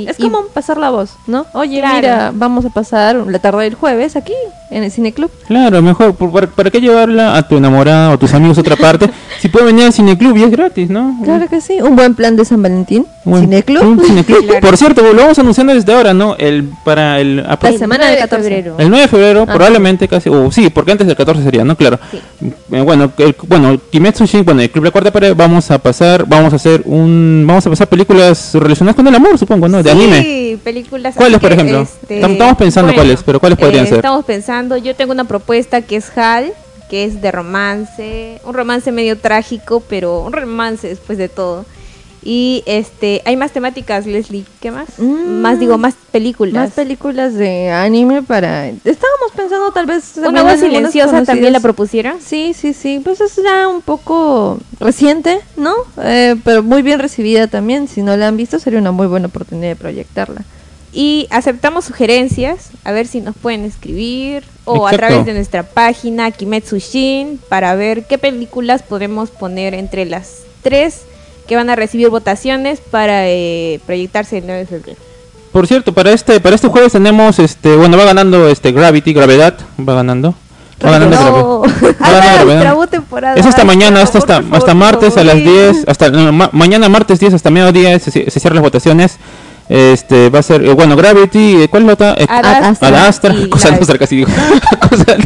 Speaker 3: Y-
Speaker 2: Es
Speaker 3: y-
Speaker 2: como pasar la voz, ¿no? Oye,
Speaker 3: Claro.
Speaker 2: mira, vamos a pasar la tarde del jueves aquí, en el cineclub.
Speaker 1: Claro, mejor, por- ¿para, para qué llevarla a tu enamorada o a tus amigos a otra parte? (laughs) si puede venir al cineclub y es gratis, ¿no?
Speaker 2: Claro que sí. Un buen plan de San Valentín.
Speaker 1: Bueno,
Speaker 2: Cineclub.
Speaker 1: un cineclub. (laughs)
Speaker 3: Claro.
Speaker 1: Por cierto, lo vamos anunciando desde ahora, ¿no? El para el
Speaker 2: La semana del
Speaker 3: 9 de
Speaker 2: 14.
Speaker 3: febrero.
Speaker 1: el 9 de febrero,
Speaker 2: Ah.
Speaker 1: probablemente casi, o sí, porque antes del 14 sería, ¿no? Claro. Eh, bueno, el, bueno, Kimetsu Shin, bueno, el Club La Cuarta Pared, vamos a pasar, vamos a hacer un, vamos a pasar películas relacionadas con el amor, supongo, ¿no? De
Speaker 3: Sí,
Speaker 1: anime.
Speaker 3: películas.
Speaker 1: ¿Cuáles, por ejemplo?
Speaker 3: este,
Speaker 1: Estamos- pensando cuáles, pero ¿cuáles podrían
Speaker 3: eh,
Speaker 1: ser?
Speaker 3: Estamos pensando, yo tengo una propuesta que es HAL, que es de romance, un romance medio trágico, pero un romance después de todo. Y este, hay más temáticas, Leslie, ¿qué más?
Speaker 2: Mm.
Speaker 3: Más digo, más películas.
Speaker 2: Más películas de anime para... Estábamos pensando tal vez...
Speaker 3: Una voz silenciosa también la propusieron.
Speaker 2: Sí, sí, sí. Pues es ya un poco reciente, ¿no? Eh, pero muy bien recibida también. Si no la han visto, sería una muy buena oportunidad de proyectarla.
Speaker 3: Y aceptamos sugerencias, a ver si nos pueden escribir o a través de nuestra página Kimetsu Shin para ver qué películas podemos poner entre las tres que van a recibir votaciones para eh, proyectarse el 9 de febrero.
Speaker 1: Por cierto, para este para este jueves tenemos este, bueno, va ganando este Gravity, Gravedad, va ganando. Va ganando
Speaker 3: No.
Speaker 1: Gravedad. (laughs) Va ganando Gravedad.
Speaker 3: temporada.
Speaker 1: Es hasta mañana, hasta, hasta,
Speaker 3: favor,
Speaker 1: hasta martes a las
Speaker 3: sí.
Speaker 1: 10, hasta no, ma- mañana martes 10 hasta mediodía se, se cierran las votaciones. Este va a ser, eh, bueno, Gravity, eh, ¿cuál es la otra? Eh,
Speaker 3: Ad
Speaker 2: Astra.
Speaker 1: Ad Astra,
Speaker 3: y (laughs)
Speaker 1: cosa. Nostra casi digo. (laughs) Cosa-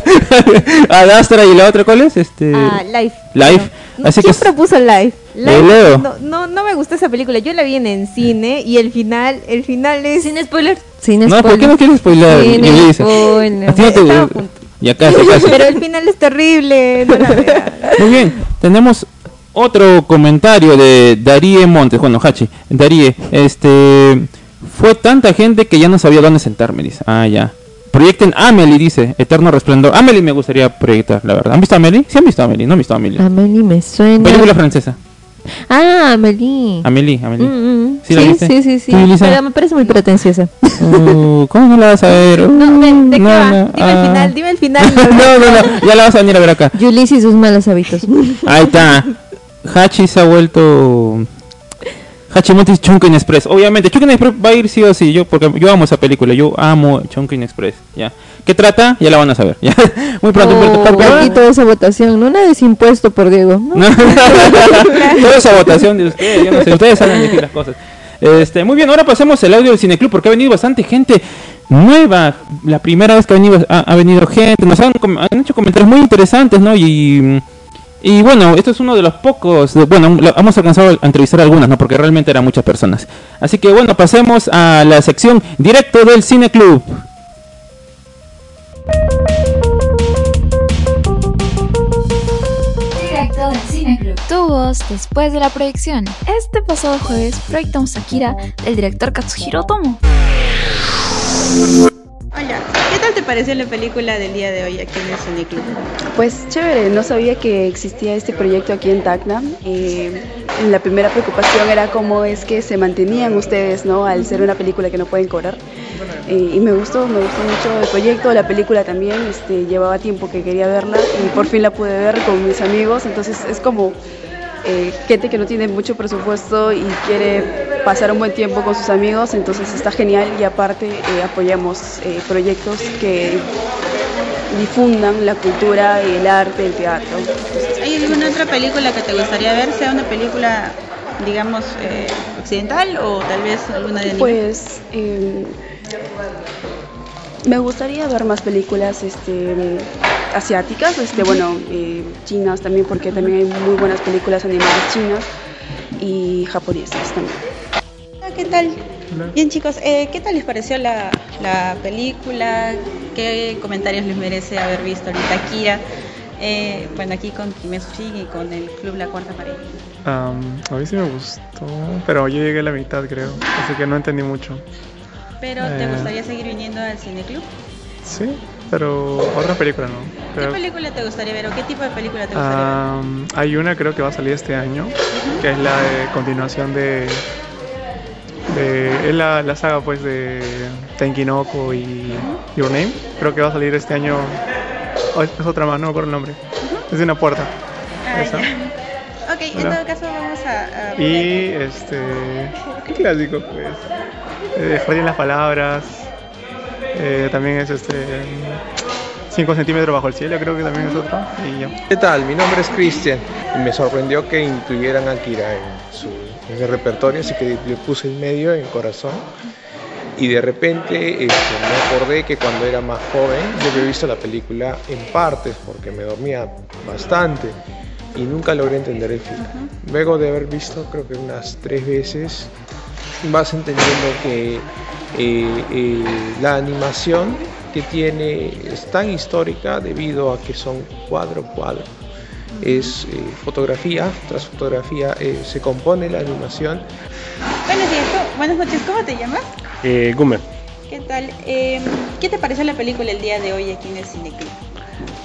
Speaker 1: Ad Astra y la otra, ¿cuál es? Este,
Speaker 3: Ah, Life.
Speaker 1: Life.
Speaker 3: No,
Speaker 1: Así que
Speaker 3: ¿Quién
Speaker 1: es-
Speaker 3: propuso Life? Life
Speaker 1: Leo.
Speaker 3: No, no, no me gustó esa película. Yo la vi en el cine y el final, el final es.
Speaker 2: Sin spoiler. Sin
Speaker 1: no,
Speaker 2: spoiler.
Speaker 1: ¿por qué no quieres spoiler?
Speaker 2: Sin
Speaker 1: Yulisa?
Speaker 2: spoiler.
Speaker 1: No te-
Speaker 3: Estaba a punto.
Speaker 1: Ya casi, casi.
Speaker 3: Pero el final es terrible. No la vean.
Speaker 1: Muy bien, tenemos otro comentario de Daríe Montes, bueno, Hachi, Daríe, este, fue tanta gente que ya no sabía dónde sentarme, dice, ah, ya. Proyecten Amelie, dice, Eterno Resplandor. Amelie me gustaría proyectar, la verdad. ¿Han visto Amelie? Sí han visto Amelie, no han visto Amelie.
Speaker 2: Amelie me suena.
Speaker 1: Película francesa.
Speaker 2: Ah, Amelie.
Speaker 1: Amelie, Amelie.
Speaker 2: Mm, mm.
Speaker 1: ¿Sí la viste?
Speaker 2: sí, sí, sí. Pero me parece muy pretenciosa.
Speaker 1: Uh, ¿Cómo no la vas a ver? Uh,
Speaker 3: No, ¿de, de qué
Speaker 1: no,
Speaker 3: va?
Speaker 1: no,
Speaker 3: dime
Speaker 1: ah.
Speaker 3: el final, dime el final. (laughs)
Speaker 1: no, no, no, ya la vas a venir a ver acá.
Speaker 2: Yulis y sus malos hábitos.
Speaker 1: Ahí está. Hachi se ha vuelto. Hachimontis Chunkin Express. Obviamente, Chunkin Express va a ir sí o sí. Yo, porque yo amo esa película. Yo amo Chunkin Express. ¿ya? ¿Qué trata? Ya la van a saber. (laughs) ¿ya? Muy pronto.
Speaker 2: Oh,
Speaker 1: Pero-
Speaker 2: y toda esa votación. No nada es impuesto por Diego. ¿no? (laughs)
Speaker 1: Toda esa votación de ustedes. Yo no sé. Ustedes saben decir las cosas. Este, muy bien, ahora pasemos el audio del Cineclub porque ha venido bastante gente nueva. La primera vez que ha venido, ha, ha venido gente. Nos han, han hecho comentarios muy interesantes, ¿no? Y. Y bueno, esto es uno de los pocos, de- bueno, lo- hemos alcanzado a entrevistar a algunas, ¿no? Porque realmente eran muchas personas. Así que bueno, pasemos a la sección directo del Cine Club.
Speaker 4: Directo del Cine Club. Tu voz después de la proyección. Este pasado jueves proyectamos Akira del director Katsuhiro Otomo.
Speaker 6: Hola, ¿qué tal te pareció la película del día de hoy aquí en el Cineclub?
Speaker 7: Pues chévere, no sabía que existía este proyecto aquí en Tacna. Eh, la primera preocupación era cómo es que se mantenían ustedes, ¿no? Al ser una película que no pueden cobrar. Eh, y me gustó, me gustó mucho el proyecto, la película también. Este, llevaba tiempo que quería verla y por fin la pude ver con mis amigos. Entonces es como eh, gente que no tiene mucho presupuesto y quiere pasar un buen tiempo con sus amigos, entonces está genial y aparte eh, apoyamos eh, proyectos que difundan la cultura, el arte, el teatro. Entonces,
Speaker 6: ¿Hay alguna otra película que te gustaría ver? ¿Sea una película, digamos, eh, occidental o tal vez alguna de anime?
Speaker 7: pues eh, me gustaría ver más películas este, asiáticas, este, bueno, eh, chinas también, porque también hay muy buenas películas animadas chinas y japonesas también.
Speaker 6: ¿Qué ¿qué tal? Bien chicos, eh, ¿qué tal les pareció la, la película? ¿Qué comentarios les merece haber visto ahorita Kira? Eh, bueno, aquí con Kimetsu y con el club La Cuarta Pared.
Speaker 8: Am, a mí sí me gustó, pero yo llegué a la mitad creo, así que no entendí mucho.
Speaker 6: Pero ¿te
Speaker 8: Eh.
Speaker 6: gustaría seguir viniendo al cineclub?
Speaker 8: Sí, pero otra película no.
Speaker 6: ¿Qué película te gustaría ver o qué tipo de película te gustaría ver?
Speaker 8: Am, hay una creo que va a salir este año, que es la de continuación de... de es la, la saga pues de Tenkinoko y Your Name. Creo que va a salir este año... oh, es otra más, no me acuerdo el nombre. Es de una puerta.
Speaker 6: Ah,
Speaker 8: esa.
Speaker 6: Ok, en todo caso vamos a... a
Speaker 8: Y este. ¿Qué clásico, pues? Eh, las palabras. Eh, también es este. 5 centímetros bajo el cielo, creo que también es otro. Y ya.
Speaker 9: ¿Qué tal? Mi nombre es Cristian me sorprendió que incluyeran a Kira en su en el repertorio, así que le puse el medio en corazón. Y de repente este, me acordé que cuando era más joven yo había visto la película en partes porque me dormía bastante y nunca logré entender el final. Luego de haber visto creo que unas tres veces vas entendiendo que eh, eh, la animación que tiene es tan histórica debido a que son cuadro a cuadro. Es eh, fotografía tras fotografía, eh, se compone la animación
Speaker 6: Buenos días, ¿cómo- buenas noches, ¿cómo te llamas?
Speaker 10: Eh, Gumer.
Speaker 6: ¿Qué tal? Eh, ¿Qué te pareció la película el día de hoy aquí en el cineclub?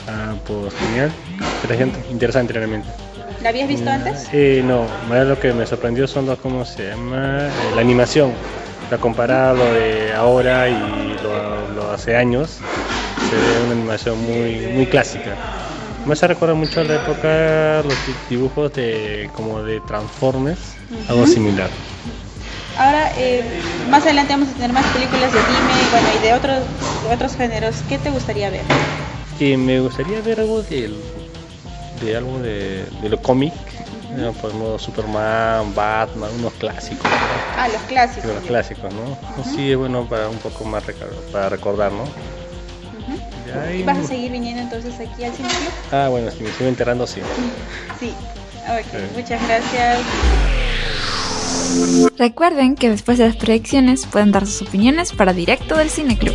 Speaker 10: Ah, pues genial. Interesante, interesante realmente.
Speaker 6: ¿La habías visto antes?
Speaker 10: Eh, no, más lo que me sorprendió son los, ¿cómo se llama? Eh, la animación. La comparar lo de ahora y lo, lo hace años, se ve una animación muy, muy clásica. Me hace recordar mucho a la época los di- dibujos de como de Transformers, algo similar.
Speaker 6: Ahora, eh, más adelante vamos a tener más películas de anime bueno, y de otros, de otros géneros. ¿Qué te gustaría ver?
Speaker 10: Y me gustaría ver algo del, de algo de, de lo cómic, ¿no? por ejemplo Superman, Batman, unos clásicos, ¿no?
Speaker 6: Ah, los clásicos.
Speaker 10: Los clásicos, ¿no? Sí, es bueno para un poco más para recordar, ¿no? Ya,
Speaker 6: ¿Y
Speaker 10: y-
Speaker 6: vas a seguir viniendo entonces aquí al cineclub?
Speaker 10: Ah, bueno, si me sigo enterando, sí.
Speaker 6: Sí. Ok,
Speaker 10: Sí.
Speaker 6: muchas gracias.
Speaker 4: Recuerden que después de las proyecciones pueden dar sus opiniones para directo del Cine Club.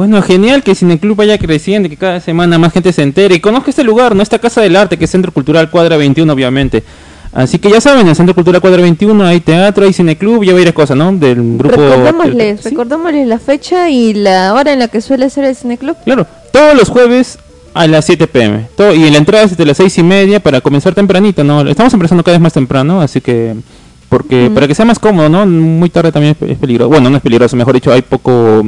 Speaker 1: Bueno, genial que el Cineclub vaya creciendo, que cada semana más gente se entere y conozca este lugar, ¿no? Esta Casa del Arte, que es Centro Cultural Cuadra 21, obviamente. Así que ya saben, en el Centro Cultural Cuadra 21 hay teatro, hay cineclub, ya varias cosas, ¿no? Del grupo...
Speaker 2: Recordémosles,
Speaker 1: Sí,
Speaker 2: recordémosles la fecha y la hora en la que suele ser el cineclub.
Speaker 1: Claro, todos los jueves a las 7 pm. Todo, y la entrada es desde las 6 y media para comenzar tempranito, ¿no? Estamos empezando cada vez más temprano, así que... Porque para que sea más cómodo, ¿no? Muy tarde también es peligroso. Bueno, no es peligroso, mejor dicho, hay poco...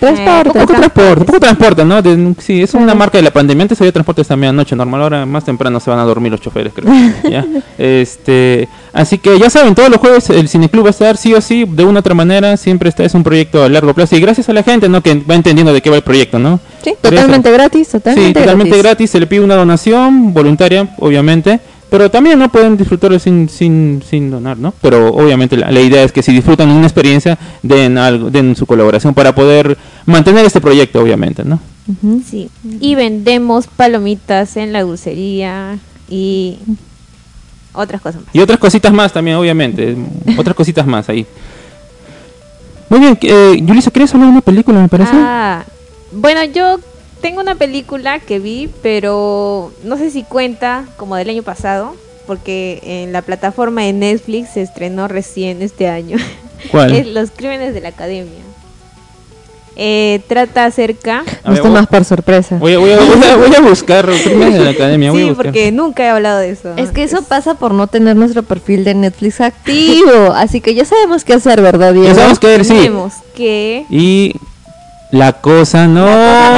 Speaker 2: Transporte,
Speaker 1: poco transporte, poco transporte, ¿no? De- sí, es una marca de la pandemia. Antes había transporte hasta medianoche, normal. Ahora más temprano se van a dormir los choferes, creo. (laughs) ¿ya? Este, así que ya saben, todos los jueves el cineclub va a estar sí o sí, de una u otra manera. Siempre está, es un proyecto a largo plazo. Y gracias a la gente, ¿no? Que va entendiendo de qué va el proyecto, ¿no?
Speaker 2: Sí, totalmente gratis, totalmente,
Speaker 1: Sí, totalmente
Speaker 2: gratis.
Speaker 1: gratis. Se le pide una donación voluntaria, obviamente. Pero también no pueden disfrutarlo sin, sin, sin donar, ¿no? Pero obviamente la, la idea es que si disfrutan una experiencia, den algo, den su colaboración para poder mantener este proyecto, obviamente, ¿no?
Speaker 3: Sí. Y vendemos palomitas en la dulcería y otras cosas más.
Speaker 1: Y otras cositas más también, obviamente. (laughs) otras cositas más ahí. Muy bien, eh, Yulisa, ¿quieres hablar de una película, me parece?
Speaker 3: Ah, bueno, yo tengo una película que vi, pero no sé si cuenta como del año pasado, porque en la plataforma de Netflix se estrenó recién este año. (laughs)
Speaker 1: ¿Cuál?
Speaker 3: es Los Crímenes de la Academia. Eh, trata acerca... (laughs)
Speaker 1: A ver,
Speaker 2: Esto más por sorpresa.
Speaker 1: Voy a, voy a, voy a, (laughs) voy a buscar Crímenes de la Academia. voy
Speaker 3: Sí, porque nunca he hablado de eso.
Speaker 2: Es que eso pasa por no tener nuestro perfil de Netflix activo. Así que ya sabemos qué hacer, ¿verdad, Diego?
Speaker 1: Ya sabemos qué hacer, sí.
Speaker 3: Tenemos que...
Speaker 1: Y la cosa no,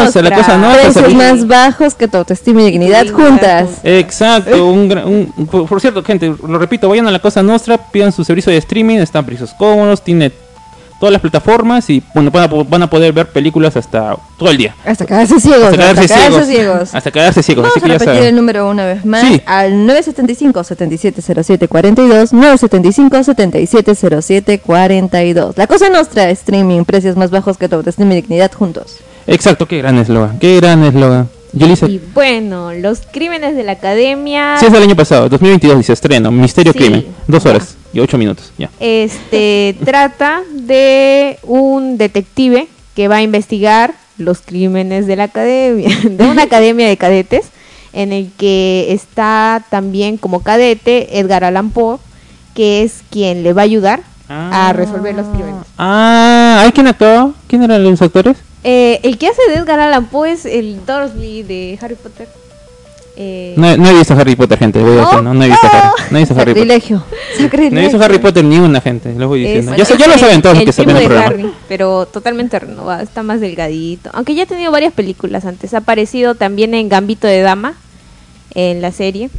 Speaker 1: o sea, la cosa no.
Speaker 2: Precios más bajos que tu autoestima y dignidad juntas.
Speaker 1: Exacto, un, gran- un- un- por, cierto, gente, lo repito, vayan a la Cosa Nostra, pidan su servicio de streaming, están precios cómodos, tiene todas las plataformas y bueno, van, a, van a poder ver películas hasta todo el día.
Speaker 2: Hasta quedarse ciegos.
Speaker 1: Hasta quedarse
Speaker 2: hasta quedarse
Speaker 1: ciegos.
Speaker 2: ciegos.
Speaker 1: Hasta quedarse ciegos,
Speaker 2: Vamos
Speaker 1: así
Speaker 2: a
Speaker 1: que ya
Speaker 2: repetir
Speaker 1: saben.
Speaker 2: el número una vez más
Speaker 1: Sí.
Speaker 2: al 975-7707-42, 975-7707-42. La cosa nuestra, streaming, precios más bajos que tu autoestima y dignidad juntos.
Speaker 1: Exacto, qué gran eslogan, qué gran eslogan. Yulisa,
Speaker 3: Y bueno, los crímenes de la academia.
Speaker 1: sí es del año pasado, 2022 dice estreno, Misterio
Speaker 3: Sí.
Speaker 1: Crimen, dos horas y ocho minutos, ya.
Speaker 3: Este (laughs) trata de un detective que va a investigar los crímenes de la academia, (laughs) de una academia de cadetes, en el que está también como cadete Edgar Allan Poe, que es quien le va a ayudar a resolver los crímenes.
Speaker 1: Ah, ¿hay quién actuó? ¿Quién eran los actores?
Speaker 3: Eh, el que hace de Edgar Allan Poe es el Dursley de Harry Potter. Eh,
Speaker 1: No, no he visto Harry Potter, gente, voy a decir, no, no he visto Harry, no he visto Harry Potter.
Speaker 2: Sacrilegio.
Speaker 1: No he visto Harry Potter ni una, gente, lo voy
Speaker 3: Es-
Speaker 1: diciendo. Ya,
Speaker 3: es
Speaker 1: sa- ya lo saben todos los que
Speaker 3: primo
Speaker 1: el programa.
Speaker 3: Harry, pero totalmente renovado, está más delgadito. Aunque ya ha tenido varias películas antes. Ha aparecido también en Gambito de Dama, en la serie.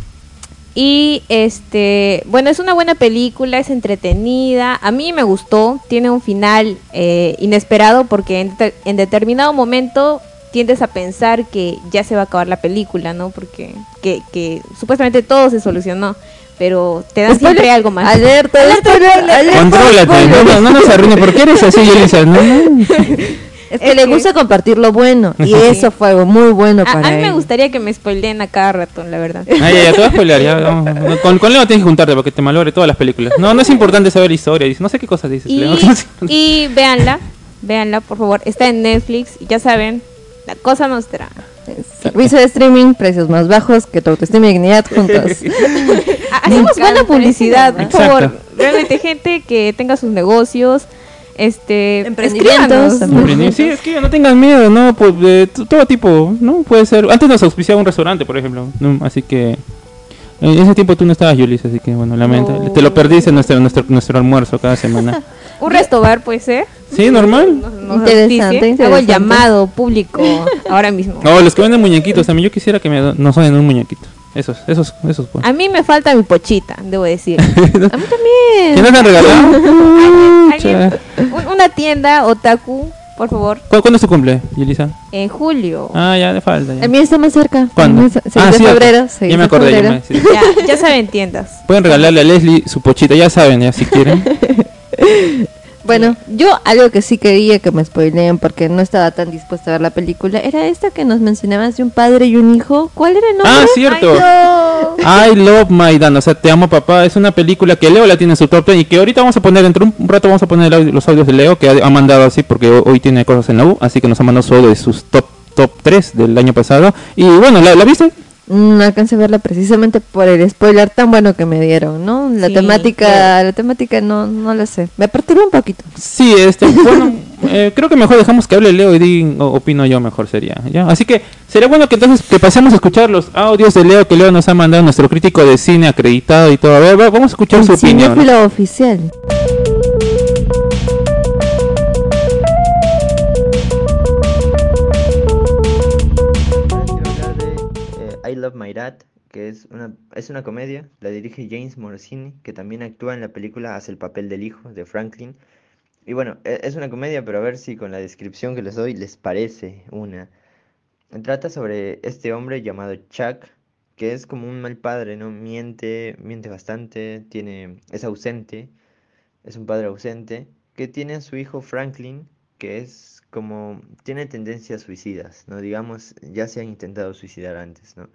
Speaker 3: Y este, bueno, es una buena película, es entretenida. A mí me gustó, tiene un final eh, inesperado porque en, en determinado momento tiendes a pensar que ya se va a acabar la película, ¿no? Porque que, que supuestamente todo se solucionó, pero te dan
Speaker 2: Spoiler.
Speaker 3: siempre algo más.
Speaker 2: Alerta, spoiler, alerta,
Speaker 1: Contrólate,
Speaker 2: spoiler.
Speaker 1: no, no, no nos arruines, ¿por qué eres así, Yulisa? No, no. (laughs)
Speaker 2: Es que le gusta compartir lo bueno y (laughs)
Speaker 1: Sí.
Speaker 2: eso fue algo muy bueno
Speaker 3: A,
Speaker 2: para
Speaker 3: a mí me gustaría que me spoileen a cada rato, la verdad. (laughs)
Speaker 1: Ah, ya, ya, te voy a spoilear, ya. No, Con, con Leo tienes que juntarte porque te malogre todas las películas. No, no es importante saber historia, dice, no sé qué cosas dices, Leo.
Speaker 3: Y, y véanla, véanla, por favor. Está en Netflix y ya saben, la cosa nuestra. (laughs)
Speaker 2: Servicio de streaming, precios más bajos que tu autoestima y dignidad juntos. (laughs) (laughs)
Speaker 3: Hacemos buena publicidad, por
Speaker 2: Exacto.
Speaker 3: favor. Realmente gente que tenga sus negocios, este,
Speaker 2: Emprendimientos.
Speaker 1: Sí, es que no tengan miedo, ¿no? Pues de todo tipo, ¿no? Puede ser. Antes nos auspiciaba un restaurante, por ejemplo, ¿no? Así que. En ese tiempo tú no estabas, Yulis, así que bueno, lamento. Te lo perdiste en nuestro, nuestro, nuestro almuerzo cada semana. (laughs)
Speaker 3: Un restobar puede ser.
Speaker 1: Sí, normal.
Speaker 3: Nos
Speaker 2: Interesante,
Speaker 3: auspicie. Hago el
Speaker 2: interesante.
Speaker 3: llamado público ahora mismo. (laughs)
Speaker 1: No, los que venden muñequitos, también yo quisiera que me nos donen un muñequito. Esos, esos, esos. Pues.
Speaker 3: A mí me falta mi pochita, debo decir. (laughs)
Speaker 2: A mí también.
Speaker 1: ¿Quién nos han regalado?
Speaker 3: Alguien- un- una tienda otaku, por favor,
Speaker 1: ¿Cu- ¿Cuándo es tu cumple, Yulisa?
Speaker 3: en julio.
Speaker 1: Ah, ya, le falta. Ya.
Speaker 2: El mío está más cerca.
Speaker 1: ¿Cuándo?
Speaker 2: El
Speaker 1: Ah,
Speaker 2: de
Speaker 1: cierto.
Speaker 2: febrero.
Speaker 1: Ya me acordé, ya me- sí.
Speaker 3: Ya, ya saben tiendas.
Speaker 1: Pueden regalarle a Leslie su pochita, ya saben, ya si quieren. (laughs)
Speaker 2: Bueno, yo algo que sí quería que me spoileen porque no estaba tan dispuesta a ver la película era esta que nos mencionabas de un padre y un hijo. ¿Cuál era el nombre?
Speaker 1: Ah, cierto.
Speaker 2: Ay, no.
Speaker 1: I Love Maidan, o sea, Te Amo Papá, es una película que Leo la tiene en su top 10 y que ahorita vamos a poner, dentro de un rato vamos a poner los audios de Leo, que ha, mandado así porque ho- hoy tiene cosas en la U, así que nos ha mandado solo de sus top top 3 del año pasado. Y bueno, ¿la, la viste?
Speaker 2: No alcancé a verla precisamente por el spoiler tan bueno que me dieron, ¿no? La
Speaker 3: Sí,
Speaker 2: temática,
Speaker 3: claro.
Speaker 2: la temática no, no la sé. Me perturbó un poquito.
Speaker 1: Sí, este, bueno, eh, creo que mejor dejamos que hable Leo y di, opino yo mejor sería, ¿ya? Así que sería bueno que entonces que pasemos a escuchar los audios de Leo que Leo nos ha mandado, nuestro crítico de cine acreditado y todo. A ver, va- vamos a escuchar su
Speaker 2: El
Speaker 1: opinión.
Speaker 2: cinéfilo oficial.
Speaker 11: Love My Dad, que es una, es una comedia, la dirige James Morosini, que también actúa en la película, hace el papel del hijo de Franklin. Y bueno, e- es una comedia, pero a ver si con la descripción que les doy les parece una. Trata sobre este hombre llamado Chuck, que es como un mal padre, ¿no? Miente, miente bastante, tiene, es ausente, es un padre ausente, que tiene a su hijo Franklin, que es como, tiene tendencias suicidas, ¿no? Digamos, ya se ha intentado suicidar antes, ¿no?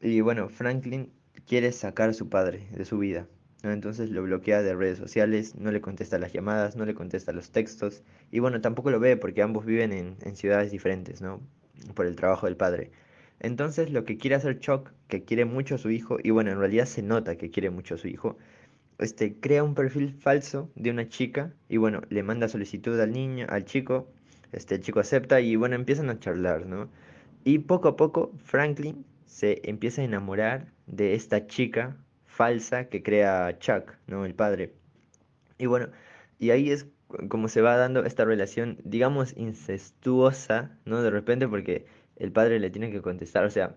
Speaker 11: Y bueno, Franklin quiere sacar a su padre de su vida, ¿no? Entonces lo bloquea de redes sociales, no le contesta las llamadas, no le contesta los textos, y bueno, tampoco lo ve porque ambos viven en, ciudades diferentes, ¿no? Por el trabajo del padre. Entonces lo que quiere hacer Chuck, que quiere mucho a su hijo, y bueno, en realidad se nota que quiere mucho a su hijo, este, crea un perfil falso de una chica y bueno, le manda solicitud al niño, al chico, este, chico acepta y bueno, empiezan a charlar, ¿no? Y poco a poco Franklin se empieza a enamorar de esta chica falsa que crea Chuck, ¿no? El padre. Y bueno, y ahí es como se va dando esta relación, digamos, incestuosa, ¿no? De repente porque el padre le tiene que contestar, o sea,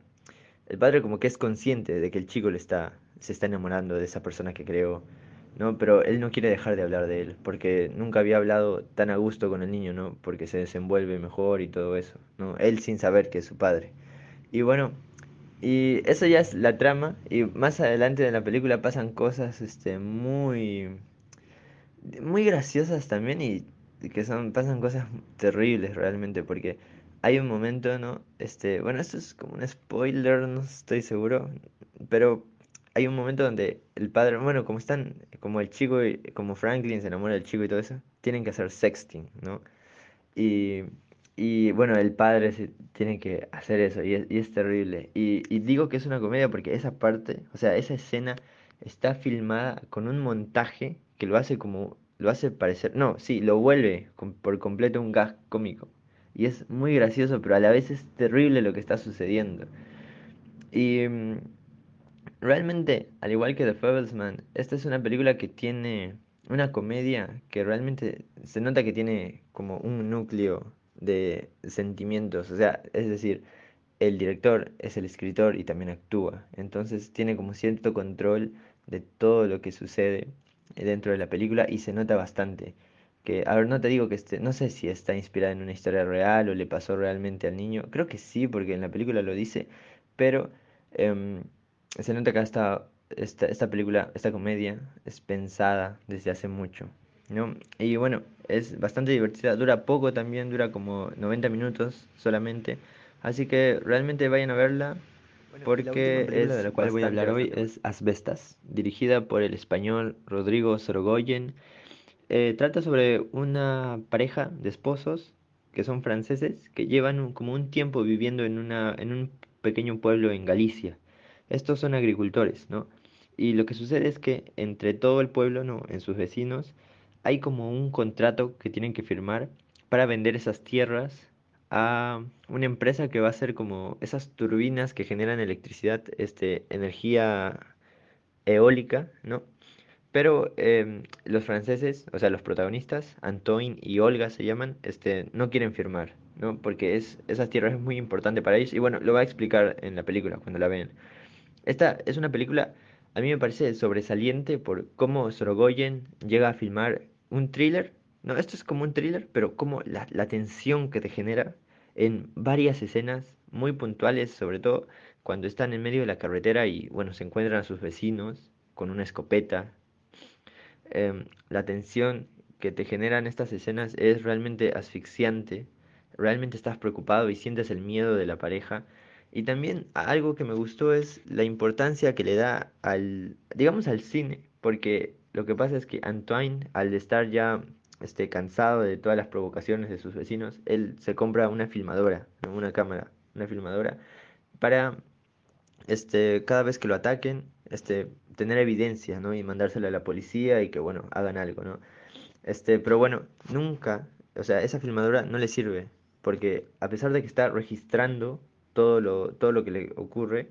Speaker 11: el padre como que es consciente de que el chico le está, se está enamorando de esa persona que creó, ¿no? Pero él no quiere dejar de hablar de él, porque nunca había hablado tan a gusto con el niño, ¿no? Porque se desenvuelve mejor y todo eso, ¿no? Él sin saber que es su padre. Y bueno, y eso ya es la trama, y más adelante en la película pasan cosas, este, muy, muy graciosas también, y que son, pasan cosas terribles realmente, porque hay un momento, ¿no? Este, bueno, esto es como un spoiler, no estoy seguro, pero hay un momento donde el padre, bueno, como están, como el chico, y, como Franklin se enamora del chico y todo eso, tienen que hacer sexting, ¿no? Y, y bueno, el padre se, tiene que hacer eso y es, y es terrible. Y, y digo que es una comedia porque esa parte, o sea, esa escena está filmada con un montaje que lo hace como, lo hace parecer, no, sí, lo vuelve com- por completo un gas cómico. Y es muy gracioso, pero a la vez es terrible lo que está sucediendo. Y mm, realmente, al igual que The Fablesman, esta es una película que tiene una comedia que realmente se nota que tiene como un núcleo de sentimientos. O sea, es decir, el director es el escritor y también actúa. Entonces tiene como cierto control de todo lo que sucede dentro de la película y se nota bastante. Que, a ver, no te digo que esté, no sé si está inspirada en una historia real o le pasó realmente al niño. Creo que sí, porque en la película lo dice, pero em, se nota que esta, esta, esta película, esta comedia, es pensada desde hace mucho, ¿no? Y bueno, es bastante divertida, dura poco también, dura como 90 minutos solamente, así que realmente vayan a verla, porque es de la cual voy a hablar hoy es Asbestas, dirigida por el español Rodrigo Sorogoyen. Eh, trata sobre una pareja de esposos que son franceses que llevan un- como un tiempo viviendo en una, en un pequeño pueblo en Galicia. Estos son agricultores, ¿no? Y lo que sucede es que entre todo el pueblo, ¿no? En sus vecinos, hay como un contrato que tienen que firmar para vender esas tierras a una empresa que va a hacer como esas turbinas que generan electricidad, este, energía eólica, ¿no? Pero em, los franceses, o sea, los protagonistas, Antoine y Olga se llaman, este, no quieren firmar, ¿no? Porque es, esas tierras es muy importante para ellos y bueno, lo va a explicar en la película cuando la vean. Esta es una película, a mí me parece sobresaliente por cómo Sorogoyen llega a filmar un thriller. No, esto es como un thriller, pero como la, tensión que te genera en varias escenas muy puntuales, sobre todo cuando están en medio de la carretera y, bueno, se encuentran a sus vecinos con una escopeta. Em, la tensión que te generan estas escenas es realmente asfixiante. Realmente estás preocupado y sientes el miedo de la pareja. Y también algo que me gustó es la importancia que le da al, digamos, al cine, porque lo que pasa es que Antoine, al estar ya este, cansado de todas las provocaciones de sus vecinos, él se compra una filmadora, una cámara, una filmadora, para este, cada vez que lo ataquen, este, tener evidencia, ¿no? Y mandársela a la policía y que, bueno, hagan algo, ¿no? Este, pero bueno, nunca, o sea, esa filmadora no le sirve, porque a pesar de que está registrando todo lo, todo lo que le ocurre,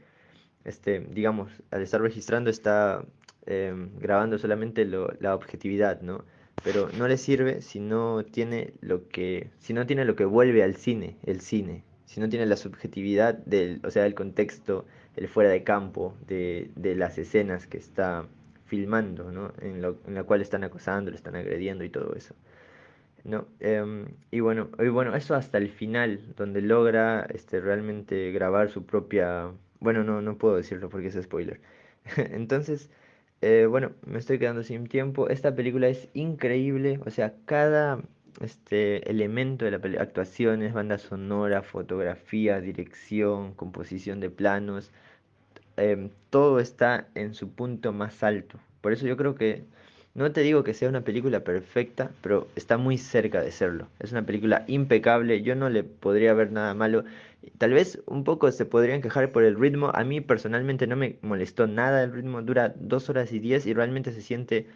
Speaker 11: este, digamos, al estar registrando está em, grabando solamente lo- la objetividad, ¿no? Pero no le sirve si no tiene lo que, si no tiene lo que vuelve al cine, el cine, si no tiene la subjetividad del, o sea, el contexto, el fuera de campo de, de las escenas que está filmando, ¿no? En, lo, en la cual están acosando, lo están agrediendo y todo eso. No, em, y bueno, y bueno, eso hasta el final, donde logra este, realmente grabar su propia... Bueno, no, no puedo decirlo porque es spoiler. (laughs) Entonces, eh, bueno, me estoy quedando sin tiempo. Esta película es increíble, o sea, cada este, elemento de la película, actuaciones, banda sonora, fotografía, dirección, composición de planos, em, todo está en su punto más alto. Por eso yo creo que no te digo que sea una película perfecta, pero está muy cerca de serlo. Es una película impecable, yo no le podría ver nada malo. Tal vez un poco se podrían quejar por el ritmo. A mí personalmente no me molestó nada el ritmo. Dura dos horas y diez y realmente se siente...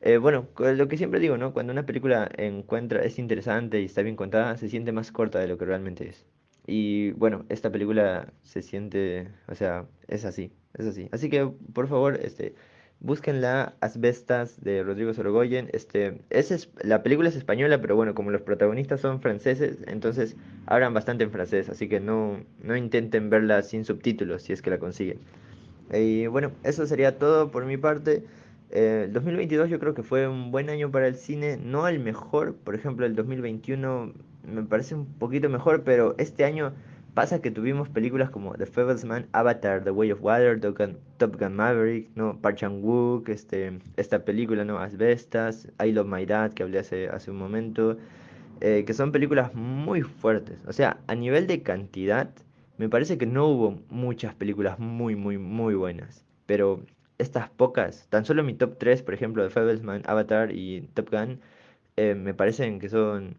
Speaker 11: eh, bueno, lo que siempre digo, ¿no? Cuando una película encuentra, es interesante y está bien contada, se siente más corta de lo que realmente es. Y bueno, esta película se siente, o sea, es así, es así. Así que, por favor, este, búsquenla, Asbestas de Rodrigo Sorogoyen. Este, es, la película es española, pero bueno, como los protagonistas son franceses, entonces hablan bastante en francés, así que no, no intenten verla sin subtítulos si es que la consiguen. Y bueno, eso sería todo por mi parte. Eh, el 2022 yo creo que fue un buen año para el cine, no el mejor, por ejemplo el 2021 me parece un poquito mejor, pero este año pasa que tuvimos películas como The Fablesman, Avatar, The Way of Water, Top Gun, Maverick, ¿no? Park Chan-wook, este, esta película, ¿no? Asbestas, I Love My Dad, que hablé hace, hace un momento, eh, que son películas muy fuertes. O sea, a nivel de cantidad, me parece que no hubo muchas películas muy, muy, muy buenas. Pero estas pocas, tan solo mi top 3, por ejemplo, de Fablesman, Avatar y Top Gun, eh, me parecen que son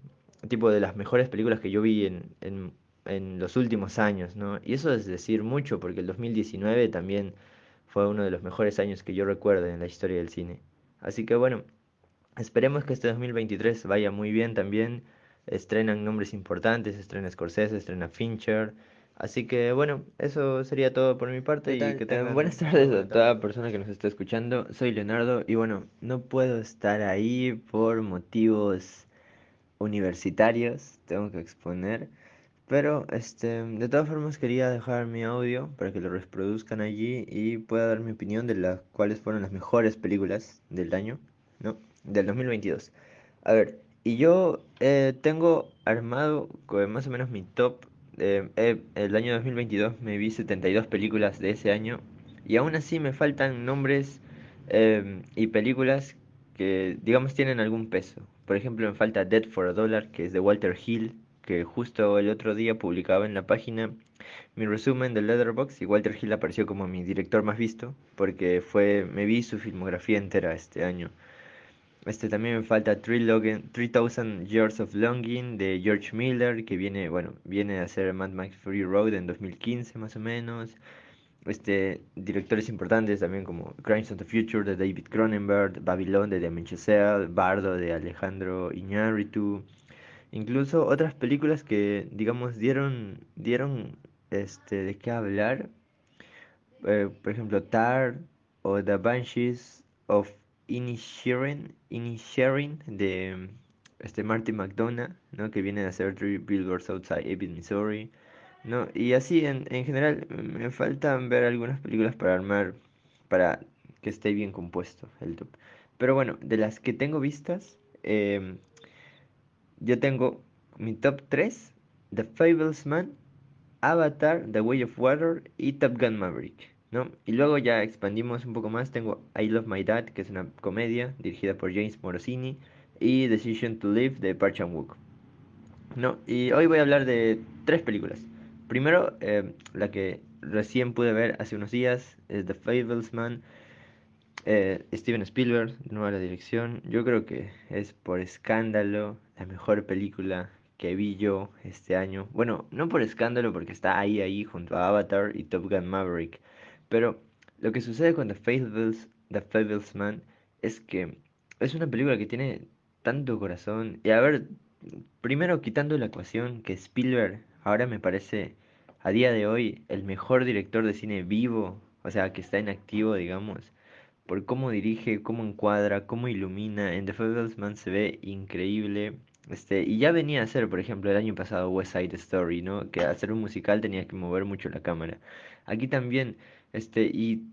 Speaker 11: tipo de las mejores películas que yo vi en, en, en los últimos años, ¿no? Y eso es decir mucho, porque el 2019 también fue uno de los mejores años que yo recuerdo en la historia del cine. Así que bueno, esperemos que este 2023 vaya muy bien también. Estrenan nombres importantes, estrena Scorsese, estrena Fincher. Así que bueno, eso sería todo por mi parte y que tengan... buenas tardes a toda persona que nos está escuchando. Soy Leonardo y bueno, no puedo estar ahí por motivos universitarios, tengo que exponer. Pero este, de todas formas quería dejar mi audio para que lo reproduzcan allí y pueda dar mi opinión de las cuáles fueron las mejores películas del año, ¿no? Del 2022. A ver, y yo eh, tengo armado más o menos mi top. Eh, eh, el año 2022 me vi 72 películas de ese año y aún así me faltan nombres y películas que digamos tienen algún peso. Por ejemplo, me falta Dead for a Dollar, que es de Walter Hill, que justo el otro día publicaba en la página mi resumen de Letterboxd y Walter Hill apareció como mi director más visto porque fue me vi su filmografía entera este año. Este también me falta 3000 Years of Longing de George Miller que viene, bueno, viene a hacer Mad Max Fury Road en 2015 más o menos. Este, directores importantes también como Crimes of the Future de David Cronenberg, Babylon de Damien Chazelle, Bardo de Alejandro Iñárritu, Incluso otras películas que, digamos, dieron, dieron este, de qué hablar. Eh, por ejemplo, Tar o The Banshees of Inisherin, de este Martin McDonough, ¿no? que viene de hacer Three Billboards Outside Ebbing, Missouri. ¿no? Y así, en, en general, me faltan ver algunas películas para armar, para que esté bien compuesto el top. Pero bueno, de las que tengo vistas, eh, yo tengo mi top 3, The Fablesman, Avatar, The Way of Water y Top Gun Maverick, ¿no? Y luego ya expandimos un poco más, tengo I Love My Dad, que es una comedia dirigida por James Morosini, y Decision to Live de Park Chan-wook. ¿no? Y hoy voy a hablar de tres películas. Primero, eh, la que recién pude ver hace unos días es The Fablesman. Eh, Steven Spielberg, nueva la dirección. Yo creo que es por escándalo la mejor película que vi yo este año. Bueno, no por escándalo porque está ahí, ahí junto a Avatar y Top Gun Maverick. Pero lo que sucede con The Fables, The Fablesman es que es una película que tiene tanto corazón. Y a ver, primero quitando la ecuación que Spielberg ahora me parece a día de hoy el mejor director de cine vivo, o sea, que está en activo, digamos, por cómo dirige, cómo encuadra, cómo ilumina. En The Fablesman se ve increíble. Este, y ya venía a ser, por ejemplo, el año pasado West Side Story, ¿no? Que hacer un musical tenía que mover mucho la cámara. Aquí también, este, y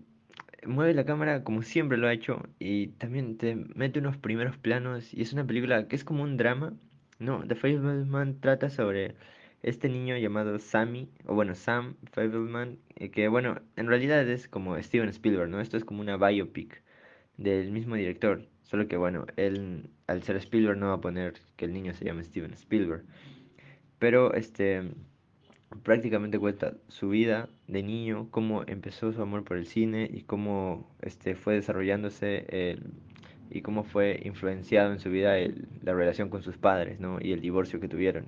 Speaker 11: mueve la cámara como siempre lo ha hecho y también te mete unos primeros planos y es una película que es como un drama. No, The Fableman trata sobre este niño llamado Sammy, o bueno, Sam Fableman, eh, que bueno, en realidad es como Steven Spielberg, ¿no? Esto es como una biopic del mismo director. Solo que bueno, él al ser Spielberg no va a poner que el niño se llame Steven Spielberg. Pero este prácticamente cuenta su vida de niño, cómo empezó su amor por el cine y cómo este fue desarrollándose y cómo fue influenciado en su vida la relación con sus padres, ¿no? Y el divorcio que tuvieron.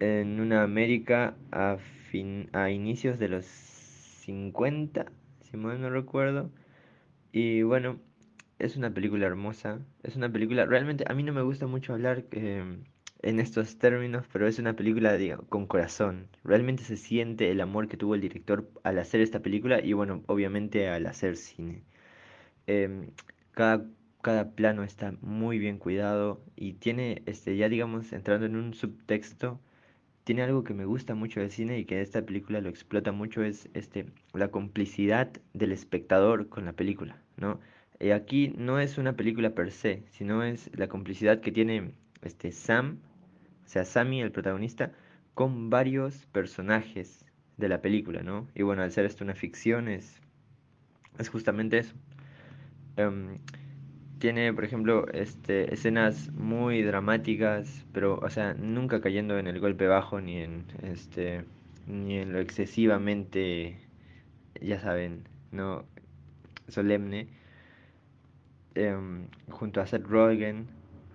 Speaker 11: En una América a fin a inicios de los 50, si mal no recuerdo. Y bueno, es una película hermosa, es una película, realmente a mí no me gusta mucho hablar em, en estos términos, pero es una película con corazón. Realmente se siente el amor que tuvo el director al hacer esta película y bueno, obviamente al hacer cine. Em, cada, cada plano está muy bien cuidado y tiene, este, ya digamos, entrando en un subtexto, tiene algo que me gusta mucho del cine y que esta película lo explota mucho, es este, la complicidad del espectador con la película, ¿no? Eh, aquí no es una película per se, sino es la complicidad que tiene este Sam, o sea, Sammy, el protagonista, con varios personajes de la película, ¿no? Y bueno, al ser esto una ficción es, es justamente eso. Em, tiene, por ejemplo, este, escenas muy dramáticas, pero, o sea, nunca cayendo en el golpe bajo ni en, este, ni en lo excesivamente, ya saben, no solemne. Em, junto a Seth Rogen,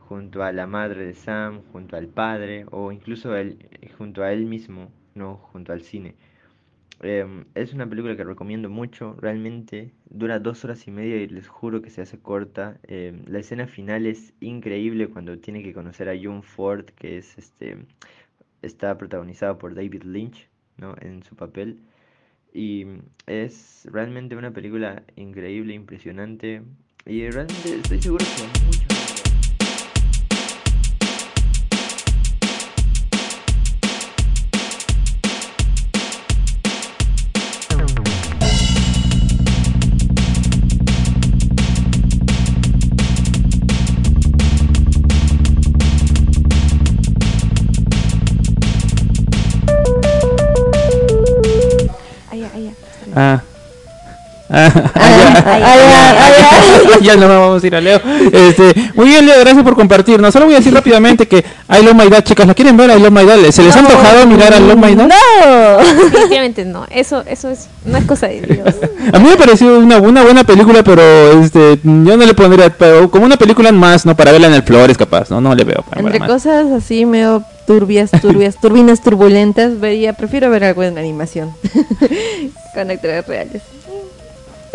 Speaker 11: junto a la madre de Sam, junto al padre, o incluso él, junto a él mismo, no junto al cine. Em, es una película que recomiendo mucho, realmente dura dos horas y media y les juro que se hace corta. Em, la escena final es increíble cuando tiene que conocer a John Ford, que es este está protagonizado por David Lynch, ¿no? En su papel. Y es realmente una película increíble, impresionante. Y realmente estoy seguro que mucho.
Speaker 3: Allá, allá.
Speaker 1: Ah. (laughs) Ah, ah, ya, ya, (laughs) ya no vamos a ir a Leo. Este, muy bien, Leo, gracias por compartirnos. Solo voy a decir rápidamente que I Love My Dad, chicas, ¿la quieren ver? I Love My Dad. ¿Se les ha antojado mirar I Love My Dad?
Speaker 3: No, definitivamente no. Eso, eso es, no es cosa de Dios.
Speaker 1: A mí me pareció una, una buena película, pero este, yo no le pondría, pero como una película más, ¿no? Para verla en el Flores, capaz, ¿no? No le veo. para
Speaker 2: Entre
Speaker 1: más.
Speaker 2: cosas así medio turbias, turbias, turbinas turbulentas, vería, prefiero ver algo en animación. (laughs) Con actores reales.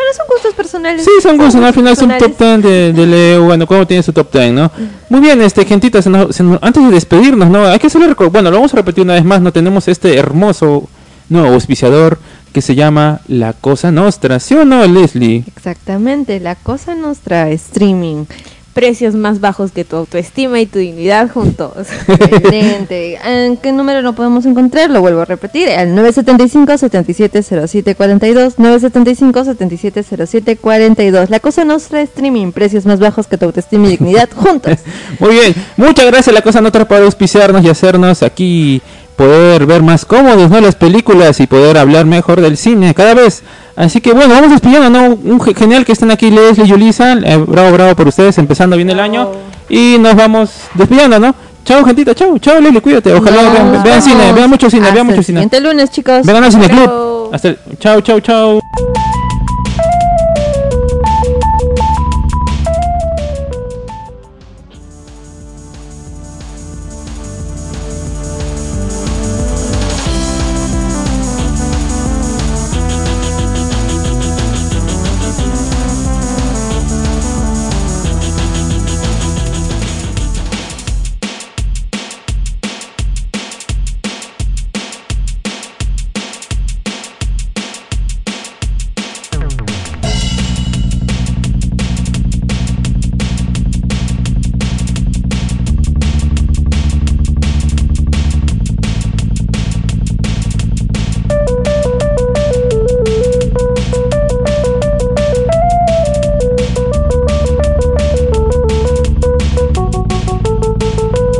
Speaker 2: Bueno, son gustos personales.
Speaker 1: Sí, son gustos, ¿no? al final son
Speaker 2: personales.
Speaker 1: top 10 de, de Leo, bueno, ¿cómo tiene su top 10, no? Muy bien, este, gentita, se nos- se nos- antes de despedirnos, ¿no? Hay que hacerle, bueno, lo vamos a repetir una vez más, ¿no? Tenemos este hermoso nuevo auspiciador que se llama La Cosa Nostra, ¿sí o no, Leslie?
Speaker 2: Exactamente, la cosa nuestra streaming.
Speaker 3: Precios más bajos que tu autoestima y tu dignidad juntos. (laughs)
Speaker 2: Excelente. ¿En qué número lo podemos encontrar? Lo vuelvo a repetir, al 975-770742, 975-770742. La cosa nuestra streaming, precios más bajos que tu autoestima y dignidad juntos. (laughs)
Speaker 1: Muy bien, muchas gracias La Cosa Nostra por auspiciarnos y hacernos aquí poder ver más cómodos, ¿no? Las películas y poder hablar mejor del cine cada vez. Así que bueno, vamos despidiendo, ¿no? Un ge- genial que estén aquí Leslie y Yulisa. eh, bravo, bravo por ustedes, empezando bien el año. Y nos vamos despidiendo, ¿no? Chao, gentita, chao, chao, Leslie, cuídate. Ojalá vean, vean cine, vean mucho cine,
Speaker 2: Hasta
Speaker 1: vean mucho
Speaker 2: el
Speaker 1: cine.
Speaker 2: siguiente lunes, chicos.
Speaker 1: Vengan al
Speaker 2: Hasta
Speaker 1: Cineclub.
Speaker 2: luego.
Speaker 1: Hasta el- chao, chao, chao.